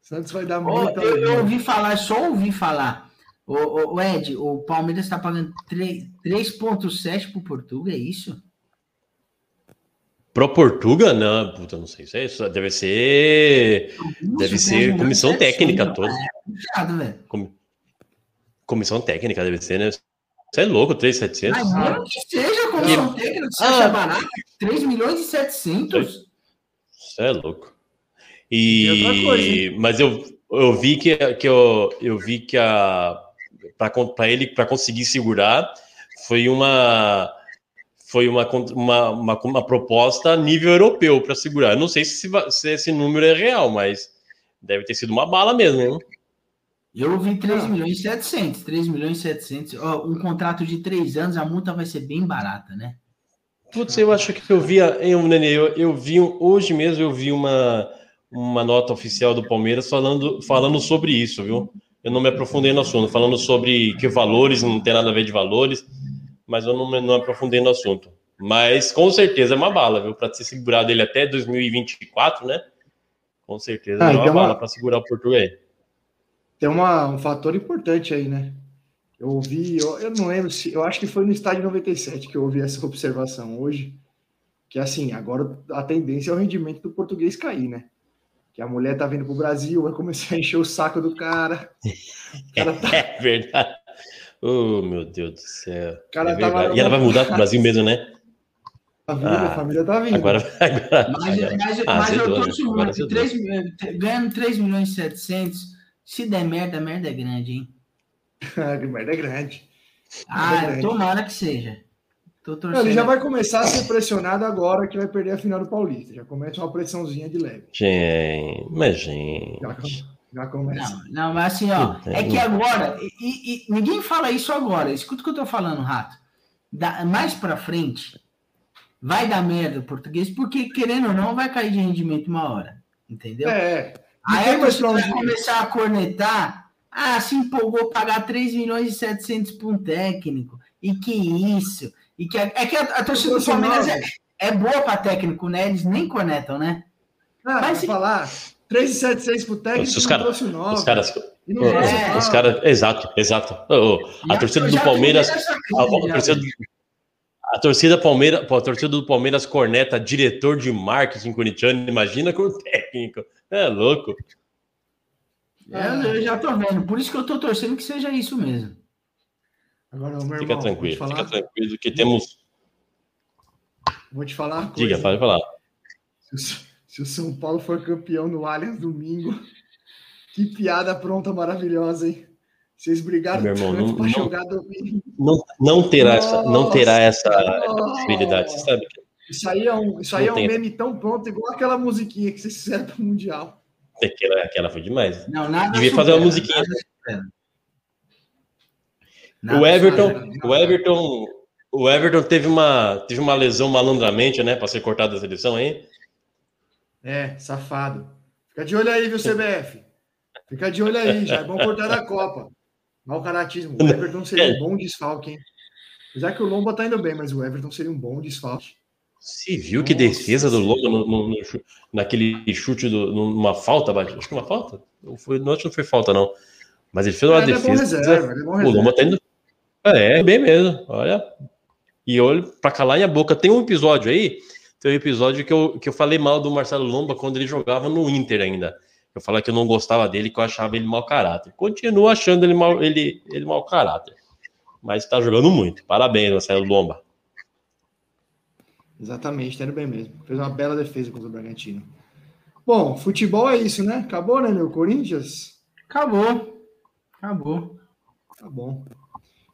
Santos vai dar muita. eu, eu ouvi falar, só ouvi falar. O, o, o Ed, o Palmeiras está pagando 3 3,7 pro Portugal, é isso? Pro Portuga? Não, puta, não sei. Isso, é, isso deve ser. Deve Nossa, ser comissão técnica milhão, toda. É Comissão técnica deve ser, né? Você é louco, 3,700? Mas mesmo que seja comissão técnica, você acha Ah. barato? 3 milhões e 700? Você é louco. E outra E, coisa, mas eu, eu vi que, que eu, eu vi que a para ele para conseguir segurar foi uma foi uma, uma, uma, uma proposta a nível europeu para segurar. Eu não sei se, se esse número é real, mas deve ter sido uma bala mesmo. Hein? Eu ouvi 3 Ah. milhões e 700. 3 milhões e 700. Ó, um contrato de 3 anos, a multa vai ser bem barata, né? Putz, eu acho que eu via, eu, Nenê, eu, eu vi hoje mesmo eu vi uma, uma nota oficial do Palmeiras falando, falando sobre isso, viu? Eu não me aprofundei no assunto, falando sobre que valores, não tem nada a ver de valores, mas eu não não aprofundei no assunto. Mas com certeza é uma bala, viu? Para ser segurado ele até 2024, né? Com certeza Ah, é uma então bala uma- para segurar o português. Tem uma, um fator importante aí, né? Eu ouvi, eu, eu não lembro se, eu acho que foi no estádio 97 que eu ouvi essa observação hoje, que assim, agora a tendência é o rendimento do português cair, né? Que a mulher tá vindo pro Brasil, vai começar a encher o saco do cara. Cara tá, [LAUGHS] É verdade. Oh, meu Deus do céu. cara É verdade. E ela vai mudar pro [LAUGHS] Brasil mesmo, né? tá vindo, a Ah, família tá vindo. Agora, agora, Mas, agora. mas, Ah, mas eu. 3 milhões- ganhando 3 milhões e 700. Se der merda, a merda é grande, hein? [LAUGHS] merda é grande. Ah, grande. tomara que seja. Tô Não, ele já vai começar a ser pressionado agora que vai perder a final do Paulista. Já começa uma pressãozinha de leve. Gente, mas gente. Já, começa. Não, não, mas assim, ó, Puta, é que não. agora, e, e- ninguém fala isso agora, escuta o que eu tô falando, Rato. Da- mais pra frente, vai dar merda o português, porque querendo ou não, vai cair de rendimento uma hora, entendeu? É, não Aí pra vai começar a cornetar, ah, se empolgou pagar 3 milhões e 700 por um técnico, e que isso, e que a, é que a, a torcida do Palmeiras é, é boa pra técnico, né? Eles nem cornetam, né? Ah, Mas vai se- falar 3,76 pro técnico, os cara- trouxe o 9. Os caras, É, os caras, exato, exato. A torcida do Palmeiras, a, torcida, velho. a torcida Palmeiras, pô, a torcida do Palmeiras corneta diretor de marketing corintiano, imagina com o técnico. É louco. É, eu já tô vendo, por isso que eu tô torcendo que seja isso mesmo. Agora, meu Fica irmão, tranquilo, te fica falar, tranquilo que temos. vou te falar. Diga, pode falar. Se o- o São Paulo for campeão no Allianz domingo, que piada pronta maravilhosa, hein? Vocês brigaram Meu irmão, tanto não- pra não- jogar domingo. Não, não terá essa, não terá essa, Nossa! possibilidade, você sabe? Isso aí é um, isso aí é um meme tão pronto, igual aquela musiquinha que vocês fizeram pro Mundial. Aquela, aquela foi demais. Não, nada Devia fazer uma supera, musiquinha. nada supera. Nada O Everton, supera. o Everton, o Everton teve uma, teve uma lesão malandramente, né, para ser cortado da seleção, hein? É, safado. Fica de olho aí, viu, CBF? Fica de olho aí, já é bom cortar da Copa. Mau caratismo. O Everton seria um bom desfalque, hein? Apesar que o Lomba tá indo bem, mas o Everton seria um bom desfalque. Se viu que Nossa defesa do. Lomba no, no- no naquele chute, do, numa falta, acho que uma falta? Não foi, não, acho que não foi falta, não. Mas ele fez uma ele é bom defesa. reserva, ele é bom o reserva. Lomba tá indo. É, bem mesmo, olha. E olho pra calar a boca. Tem um episódio aí, tem um episódio que eu, que eu falei mal do Marcelo Lomba quando ele jogava no Inter ainda. Eu falei que eu não gostava dele, que eu achava ele mau caráter. Continuo achando ele mau, ele, ele mau caráter. Mas tá jogando muito. Parabéns, Marcelo Lomba. Exatamente, tá indo bem mesmo. Fez uma bela defesa contra o Bragantino. Bom, futebol é isso, né? Acabou, né, meu? Corinthians? Acabou. Acabou. Tá bom.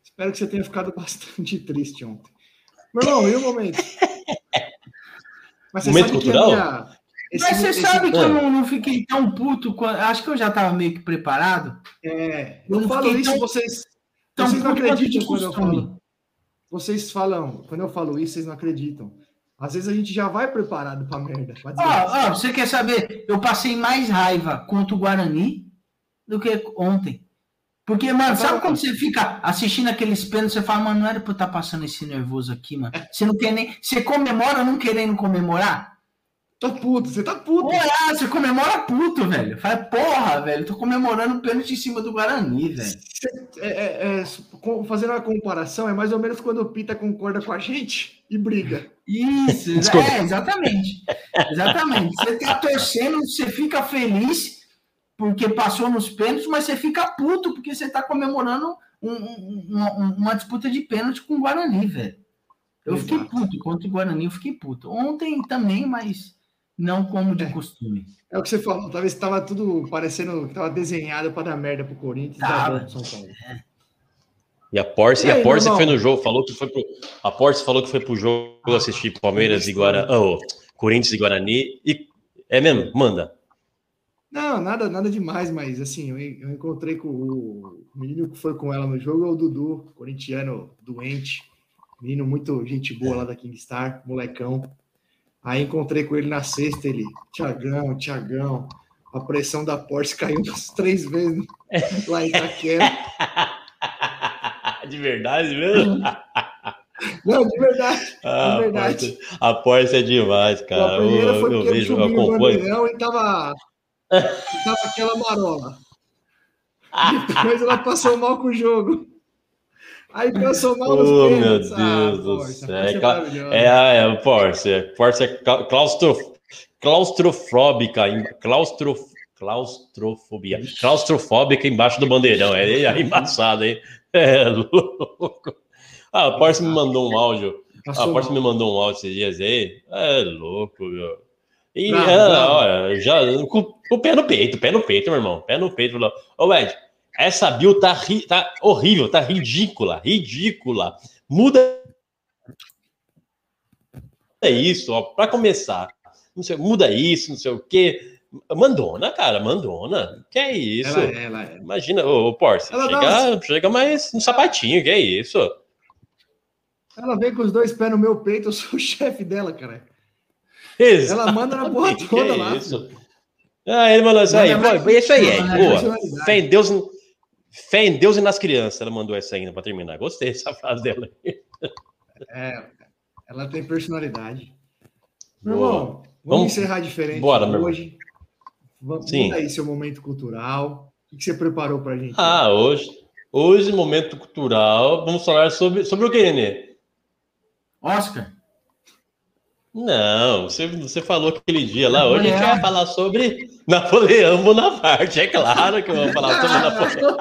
Espero que você tenha ficado [LAUGHS] bastante triste ontem. Meu irmão, e o momento? [LAUGHS] Mas você Momento sabe que cultural? minha... esse- Mas você esse- sabe que é. eu não, não fiquei tão puto. quando- Acho que eu já tava meio que preparado. É, Eu eu não falo isso, tão- vocês, tão vocês não acreditam quando eu falo. Vocês falam, quando eu falo isso, vocês não acreditam. Às vezes a gente já vai preparado pra merda. pra ó, você quer saber? Eu passei mais raiva contra o Guarani do que ontem. Porque, mano, sabe quando você fica assistindo aqueles pênaltis, você fala, mano, não era pra eu estar passando esse nervoso aqui, mano. Você não quer nem. Você comemora não querendo comemorar? Tá puto, você tá puto. Porra, você comemora puto, velho. Fala, porra, velho, tô comemorando o pênalti em cima do Guarani, velho. É, é, é, fazendo uma comparação, é mais ou menos quando o Pita concorda com a gente e briga. Isso, Desculpa. é, exatamente. Exatamente. Você tá torcendo, você fica feliz porque passou nos pênaltis, mas você fica puto porque você tá comemorando um- um- uma, uma disputa de pênalti com o Guarani, velho. Eu fiquei Exato. puto. Contra o Guarani, eu fiquei puto. Ontem também, mas não como de É. costume. É o que você falou, talvez estava tudo parecendo que tava desenhado para dar merda pro Corinthians e Tava. pro São Paulo. E a Porce, E e a aí, meu foi no jogo, falou que foi pro. A Porce falou que foi pro jogo assistir Palmeiras e Guarani. Oh, Corinthians e Guarani. E é mesmo? Manda. Não, nada, nada demais, mas assim, eu, eu encontrei com o menino que foi com ela no jogo, é o Dudu, corintiano doente, menino muito gente boa lá da Kingstar, molecão. Aí encontrei com ele na sexta, ele, Tiagão, Tiagão, a pressão da Porsche caiu umas três vezes [LAUGHS] lá em Itaquera. De verdade mesmo? [LAUGHS] Não, de verdade. Ah, a verdade. Porsche- A Porsche é demais, a cara. primeira Eu, foi eu ele vejo, eu acompanho. e tava, e tava aquela marola. [LAUGHS] Depois ela passou mal com o jogo. Aí pensou mal nos [LAUGHS] Oh, meu pênaltis. Deus do Porsche, a céu. É. É, a- é o Porsche. Porsche é cla- claustro, claustrofóbica. Claustro, claustrofobia. Claustrofóbica embaixo do bandeirão. É, é embaçado, hein? [LAUGHS] É louco. Ah, a Porsche me mandou um áudio. A Passou Porsche me mandou um áudio esses dias aí. É louco, meu. E, é, bravo. olha, já, com, o pé no peito, pé no peito, meu irmão. Pé no peito. Ô, Ed, essa build tá, ri- tá horrível, tá ridícula, ridícula. Muda é isso, ó, para começar. Não sei, muda isso, não sei o quê. Mandona, cara, mandona. Que é isso? Ela é, ela é. Imagina, ô, ô Porsche, chega, dá chega mais no sapatinho, que é isso? Ela vem com os dois pés no meu peito, eu sou o [LAUGHS] chefe dela, cara. Exato. Ela manda na porra Que toda é lá. isso? Ah, ele mandou isso aí. Pô, isso aí, é. Boa. Fé em Deus, fé em Deus e nas crianças. Ela mandou essa ainda para terminar. Gostei dessa frase dela. É, ela tem personalidade. Meu Boa. irmão, vamos, Vamos- encerrar diferente Bora, hoje. Vamos Sim. Aí seu momento cultural. O que você preparou pra gente? Ah, hoje, hoje, momento cultural, vamos falar sobre, sobre o que, Nenê? Oscar. Não, você, você falou aquele dia lá, hoje a gente vai falar sobre Napoleão Bonaparte. É claro que vamos falar sobre [LAUGHS] Napoleão.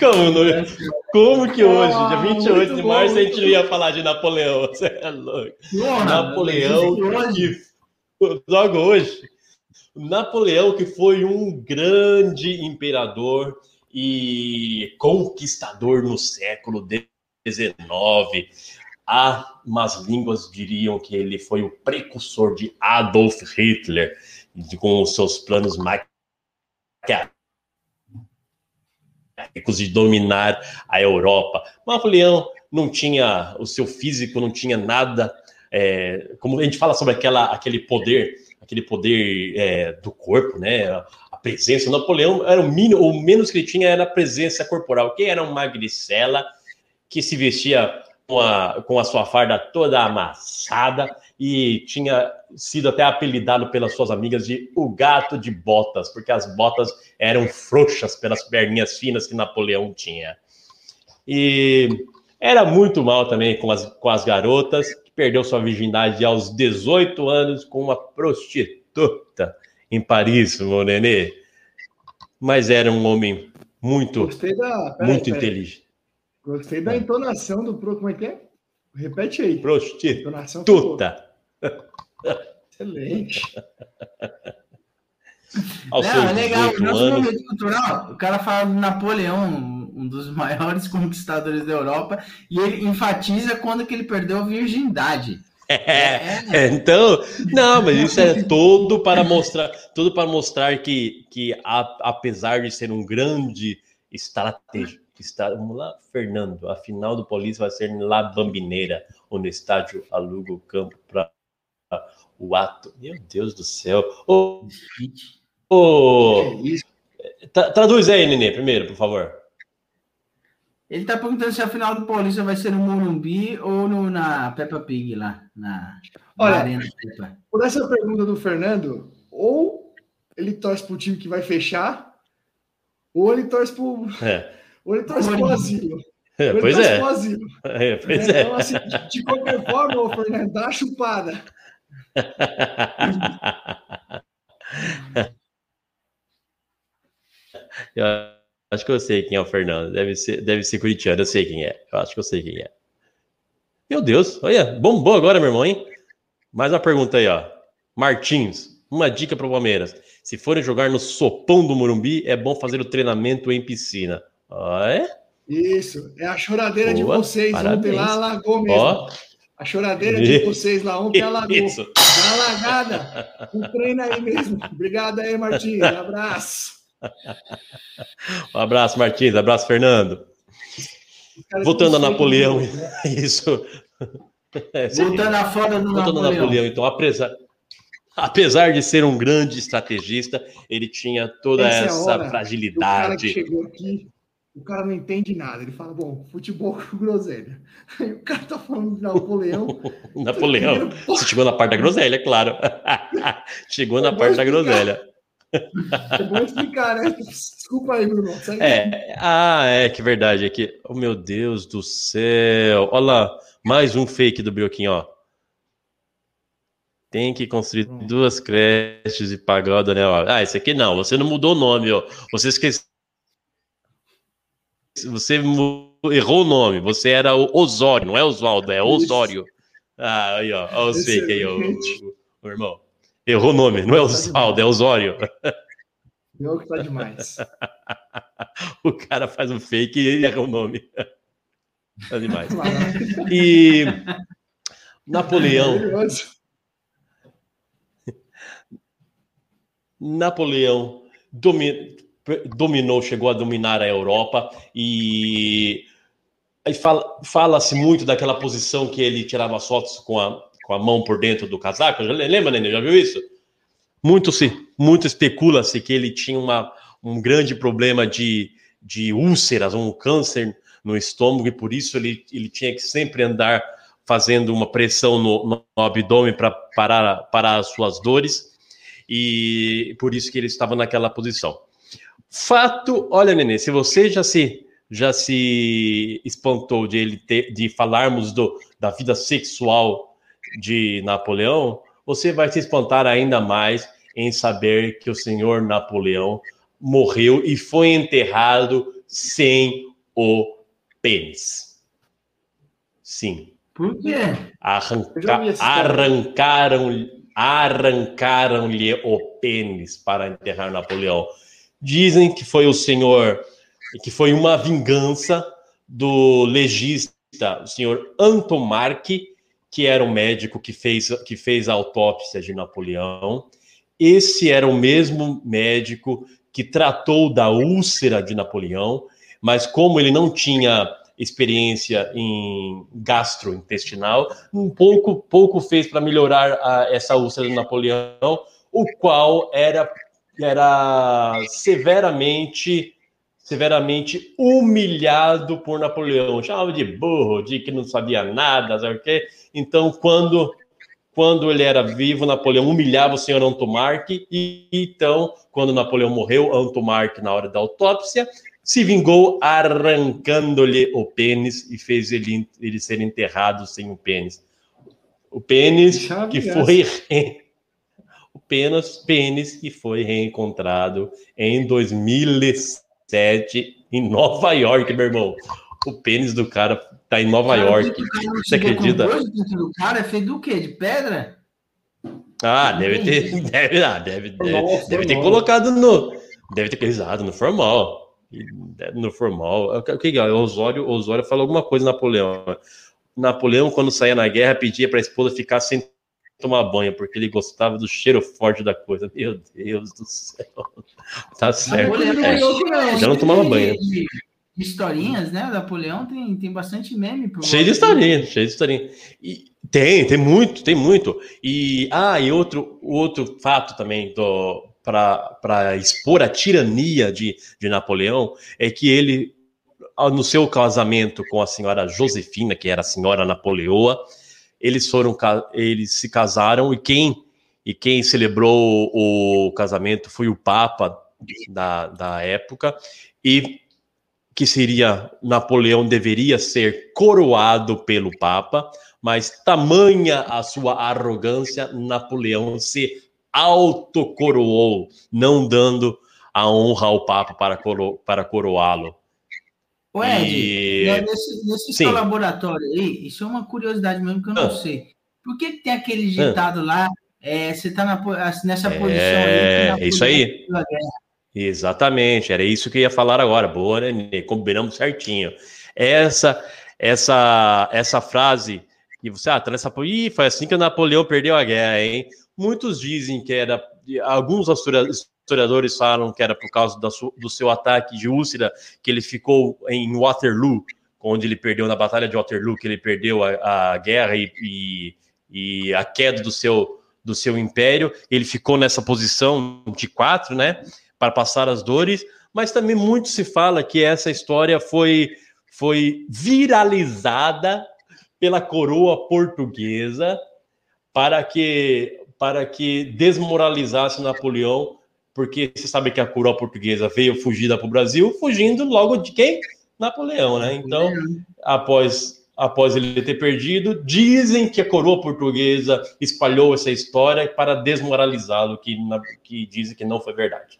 Como, não- como que hoje, dia Ah, 28 de muito março, a gente não ia falar de Napoleão? Você é louco. Napoleão, hoje. que, logo hoje, Napoleão que foi um grande imperador e conquistador no século XIX. Há umas línguas diriam que ele foi o precursor de Adolf Hitler, com os seus planos maquiavélicos de dominar a Europa. Napoleão não tinha, o seu físico não tinha nada é, como a gente fala sobre aquela, aquele poder, aquele poder é, do corpo, né? A presença. Napoleão era o mínimo, o menos que ele tinha era a presença corporal, que era uma magricela que se vestia a, com a sua farda toda amassada e tinha sido até apelidado pelas suas amigas de o gato de botas, porque as botas eram frouxas pelas perninhas finas que Napoleão tinha. E era muito mal também com as, com as garotas, que perdeu sua virgindade aos 18 anos com uma prostituta em Paris, meu nenê. Mas era um homem muito, da. muito inteligente. Gostei da entonação do pro. Como é que é? Repete aí. Prostituta. Excelente. Seus é legal. 18 Nosso anos. momento cultural, o cara fala de Napoleão, um dos [LAUGHS] maiores conquistadores da Europa, e ele enfatiza quando que ele perdeu a virgindade. É, é, então, não, mas isso é todo para mostrar, tudo para mostrar que, que a- apesar de ser um grande estratégia, está, vamos lá, Fernando, a final do Paulista vai ser lá Bambineira, onde o estádio aluga o campo para o ato. Meu Deus do céu. Ô, É isso. tra- traduz aí, Nenê, primeiro, por favor. Ele tá perguntando se a final do Paulista vai ser no Morumbi ou no, na Peppa Pig lá, na, na Olha, Arena Peppa. Por essa pergunta do Fernando, ou ele torce pro time que vai fechar, ou ele torce pro, É, ou ele torce pro asilo. é, pois é, é, pois é. Então, assim, de, qualquer forma, ô, Fernando, dá uma chupada. Eu acho que eu sei quem é o Fernando. Deve ser, deve ser corintiano, eu sei quem é. Eu acho que eu sei quem é. Meu Deus, olha, bombou agora, meu irmão, hein? Mais uma pergunta aí, ó. Martins, uma dica para o Palmeiras. Se forem jogar no sopão do Morumbi, é bom fazer o treinamento em piscina. Ó, é? Isso, é a choradeira de Boa, vocês ontem parabéns. lá, alagou mesmo. Ó, A choradeira de vocês lá ontem alagou. isso. Dá uma alagada. Um treino aí mesmo. Obrigado aí, Martins. [LAUGHS] Abraço. Um abraço, Martins. Abraço, Fernando. Os caras Voltando a Napoleão. né? [LAUGHS] Isso. É, Voltando à foda do Voltando Napoleão. Napoleão, então, apesar, apesar de ser um grande estrategista, ele tinha toda Essa é a essa hora O cara que fragilidade. chegou aqui, o cara não entende nada. Ele fala, bom, futebol com groselha. Aí o cara tá falando de Napoleão. [LAUGHS] Napoleão. Você chegou na parte da groselha, claro. [LAUGHS] chegou na parte da explicar. groselha. É bom explicar, né? Desculpa aí, Bruno. É, ah, é que verdade aqui. Oh, meu Deus do céu. Olha lá, mais um fake do Brioquinho, ó. Tem que construir Hum. duas creches e pagar o Daniel. Ah, esse aqui não, você não mudou o nome, ó. Você esqueceu. Você errou o nome. Você era o Osório, não é Oswaldo, é. Osório. Ah, aí, ó. Olha os fake aí, ó. o- o- o irmão. Errou o nome, não é Oswaldo, é Osório. Eu que tá demais. [LAUGHS] O cara faz um fake e erra o nome. Tá demais. E Napoleão, Napoleão domi- dominou, chegou a dominar a Europa e aí fala- fala-se muito daquela posição que ele tirava as fotos com a, com a mão por dentro do casaco. Já le- Lembra, Nenê? Já viu isso? Muito se, muito especula-se que ele tinha uma, um grande problema de, de úlceras, um câncer no estômago e por isso ele, ele tinha que sempre andar fazendo uma pressão no, no abdômen para parar, parar as suas dores e por isso que ele estava naquela posição. Fato, olha, Nenê, se você já se já se espantou de ele ter, de falarmos do, da vida sexual de Napoleão, você vai se espantar ainda mais em saber que o senhor Napoleão morreu e foi enterrado sem o pênis. Sim, Por quê? Arranca, arrancaram, arrancaram-lhe o pênis para enterrar Napoleão. Dizem que foi o senhor, que foi uma vingança do legista, o senhor Antomarque, que era o médico que fez, que fez a autópsia de Napoleão. Esse era o mesmo médico que tratou da úlcera de Napoleão, mas como ele não tinha experiência em gastrointestinal, um pouco, pouco fez para melhorar a- essa úlcera de Napoleão, o qual era, era severamente severamente humilhado por Napoleão, chamava de burro, de que não sabia nada, sabe o quê? Então, quando quando ele era vivo, Napoleão humilhava o senhor Antomarque, e então, quando Napoleão morreu, Antomarque, na hora da autópsia, se vingou arrancando-lhe o pênis e fez ele, ele ser enterrado sem o pênis. O pênis que foi [LAUGHS] o pênis, pênis que foi reencontrado em 2007 em Nova York, meu irmão. O pênis do cara tá em Nova York. Você acredita? O cara é feito do quê? De pedra? Ah, deve ter, [LAUGHS] deve, ah, deve, deve, deve ter colocado no, deve ter exato no formal, no formal. O que é? O Osório, Osório falou alguma coisa Napoleão. Napoleão quando saía na guerra pedia para a esposa ficar sem tomar banho porque ele gostava do cheiro forte da coisa. Meu Deus do céu. Tá certo. Napoleão É. é Já não tomava banho. Historinhas, né? O Napoleão tem, tem bastante meme. Cheio de historinha, cheio de historinha. E tem, tem muito, tem muito. E ah, e outro, outro fato também para expor a tirania de, de Napoleão é que ele, ao- no seu casamento com a senhora Josefina, que era a senhora Napoleoa, eles foram eles se casaram e quem e quem celebrou o casamento foi o Papa da, da época e que seria Napoleão deveria ser coroado pelo Papa, mas tamanha a sua arrogância, Napoleão se autocoroou, não dando a honra ao Papa para, coro para coroá-lo. Ô, Ed, E- né, nesse, nesse seu laboratório aí, isso é uma curiosidade mesmo que eu não Ah. sei. Por que, tem aquele ditado lá? é, você tá na po- nessa posição aí. É, é isso aí. Exatamente, era isso que eu ia falar agora. Boa, né, Nenê? Combinamos certinho. Essa, essa, essa frase que você, ah, tá nessa. Ih, foi assim que o Napoleão perdeu a guerra, hein? Muitos dizem que era. Alguns historia- historiadores falam que era por causa do seu ataque de úlcera, que ele ficou em Waterloo, onde ele perdeu na Batalha de Waterloo, que ele perdeu a, a guerra e, e, e a queda do seu, do seu império. Ele ficou nessa posição de quatro, né? Para passar as dores, mas também muito se fala que essa história foi, foi viralizada pela coroa portuguesa para que para que desmoralizasse Napoleão, porque você sabe que a coroa portuguesa veio fugida para o Brasil, fugindo logo de quem? Napoleão, né? Então, após, após ele ter perdido, dizem que a coroa portuguesa espalhou essa história para desmoralizá-lo, que, que dizem que não foi verdade.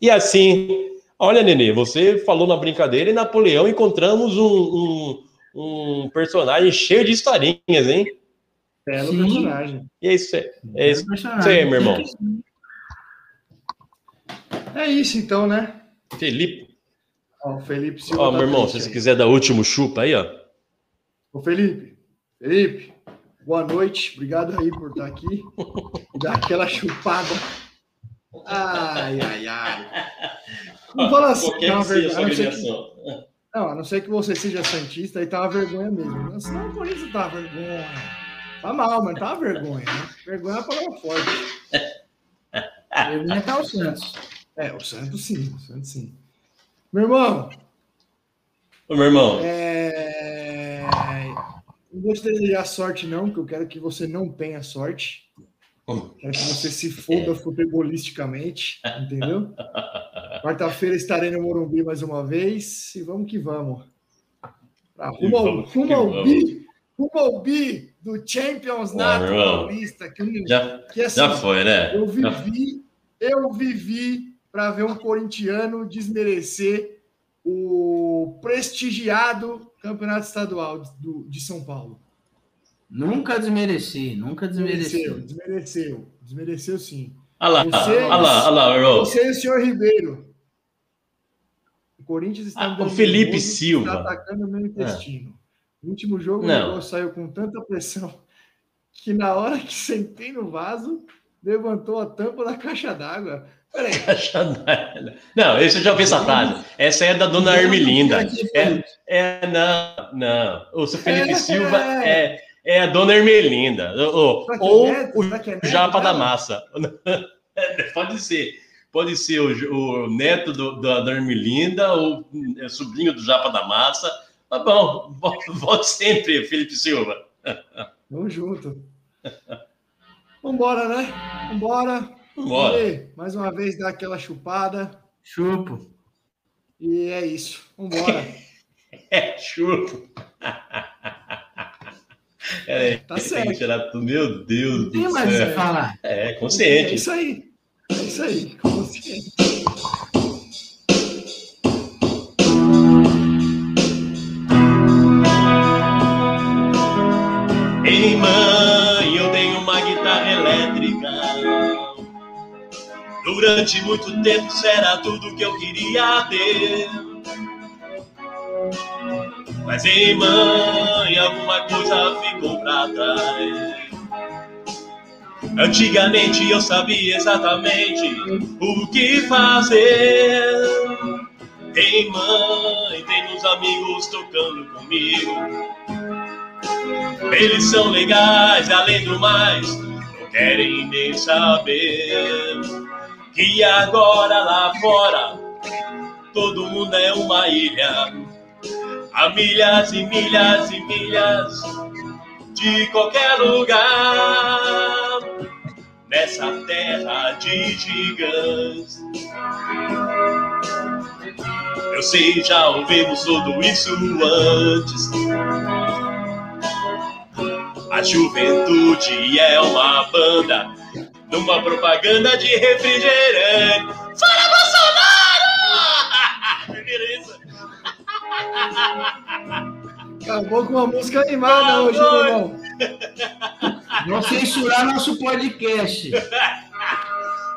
E assim, olha, Nenê, você falou na brincadeira e Napoleão encontramos um, um, um personagem cheio de historinhas, hein? Belo Sim. personagem. E é isso, aí, é isso, isso aí, meu irmão. É isso então, né? Felipe, Ó, Felipe Silva. ó, tá meu irmão, se você aí. quiser dar último chupa aí, ó. Ô, Felipe, Felipe, boa noite. Obrigado aí por estar aqui. [LAUGHS] Dar aquela chupada. Ai, ai, ai. [LAUGHS] Não fala assim, Qualquer dá uma que seja a não, não, a não ser que você seja santista, aí tá uma vergonha mesmo. Não, senão o Corinthians tá uma vergonha. Tá mal, mas tá uma vergonha, né? Vergonha é uma palavra forte. Ia estar o Santos. É, o Santos sim, o Santos sim. Meu irmão, Ô, meu irmão, É... Não vou te desejar sorte, não, porque eu quero que você não tenha sorte. Quero que você se foda futebolisticamente, entendeu? [LAUGHS] Quarta-feira estarei no Morumbi mais uma vez e vamos que vamos. Pra rumo, ao, rumo ao bi, rumo ao bi do Champions Nato. Paulista. Que, já, que assim, já foi, né? eu vivi, eu vivi para ver um corintiano desmerecer o prestigiado Campeonato Estadual do- de São Paulo. Nunca desmereci, nunca Desmereceu, desmereci. desmereceu, desmereceu sim. Olha lá, Você- olha lá, olha. Você e o senhor Ribeiro. O Corinthians está Ah, o Felipe Silva. Está atacando o meu intestino. No último jogo, o Não. negócio saiu com tanta pressão que na hora que sentei no vaso, levantou a tampa da caixa d'água. Peraí, [LAUGHS] Não, esse eu já ouvi essa frase. Essa é da dona Ermelinda. É, é, não, não. O Felipe É. Silva é, é a dona Ermelinda. Ou, é ou neto? o é Japa da? Massa. [LAUGHS] Pode ser. Pode ser o, o neto do, da dona Ermelinda ou é, sobrinho do Japa da Massa. Tá bom, volte, sempre, Felipe Silva. Tamo junto. Vambora, né? Vambora. Bora. Lê, Mais uma vez dá aquela chupada. Chupo. E é isso. Vambora. [LAUGHS] É, chupo. [LAUGHS] É, Tá tem certo. tirar. Meu Deus Não tem do mais o que céu. falar. É, É consciente. isso aí. É isso aí. Consciente. Durante muito tempo será tudo que eu queria ter. Mas, ei, mãe, alguma coisa ficou pra trás. Antigamente eu sabia exatamente o que fazer. Ei, mãe, tem uns amigos tocando comigo. Eles são legais, além do mais, não querem nem saber que agora lá fora todo mundo é uma ilha. Há milhas e milhas e milhas de qualquer lugar nessa terra de gigantes. Eu sei, já ouvimos tudo isso antes. A juventude é uma banda numa propaganda de refrigerante. Fora Bolsonaro! Beleza. Acabou com uma música animada hoje, meu irmão. Vão censurar nosso podcast.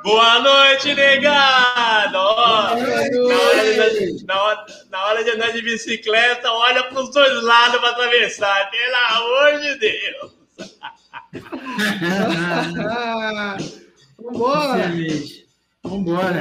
Boa noite, negado! Ó, na, hora de, na, na hora de andar de bicicleta, olha para os dois lados para atravessar. Pelo amor de Deus! [LAUGHS] Vambora. Vambora.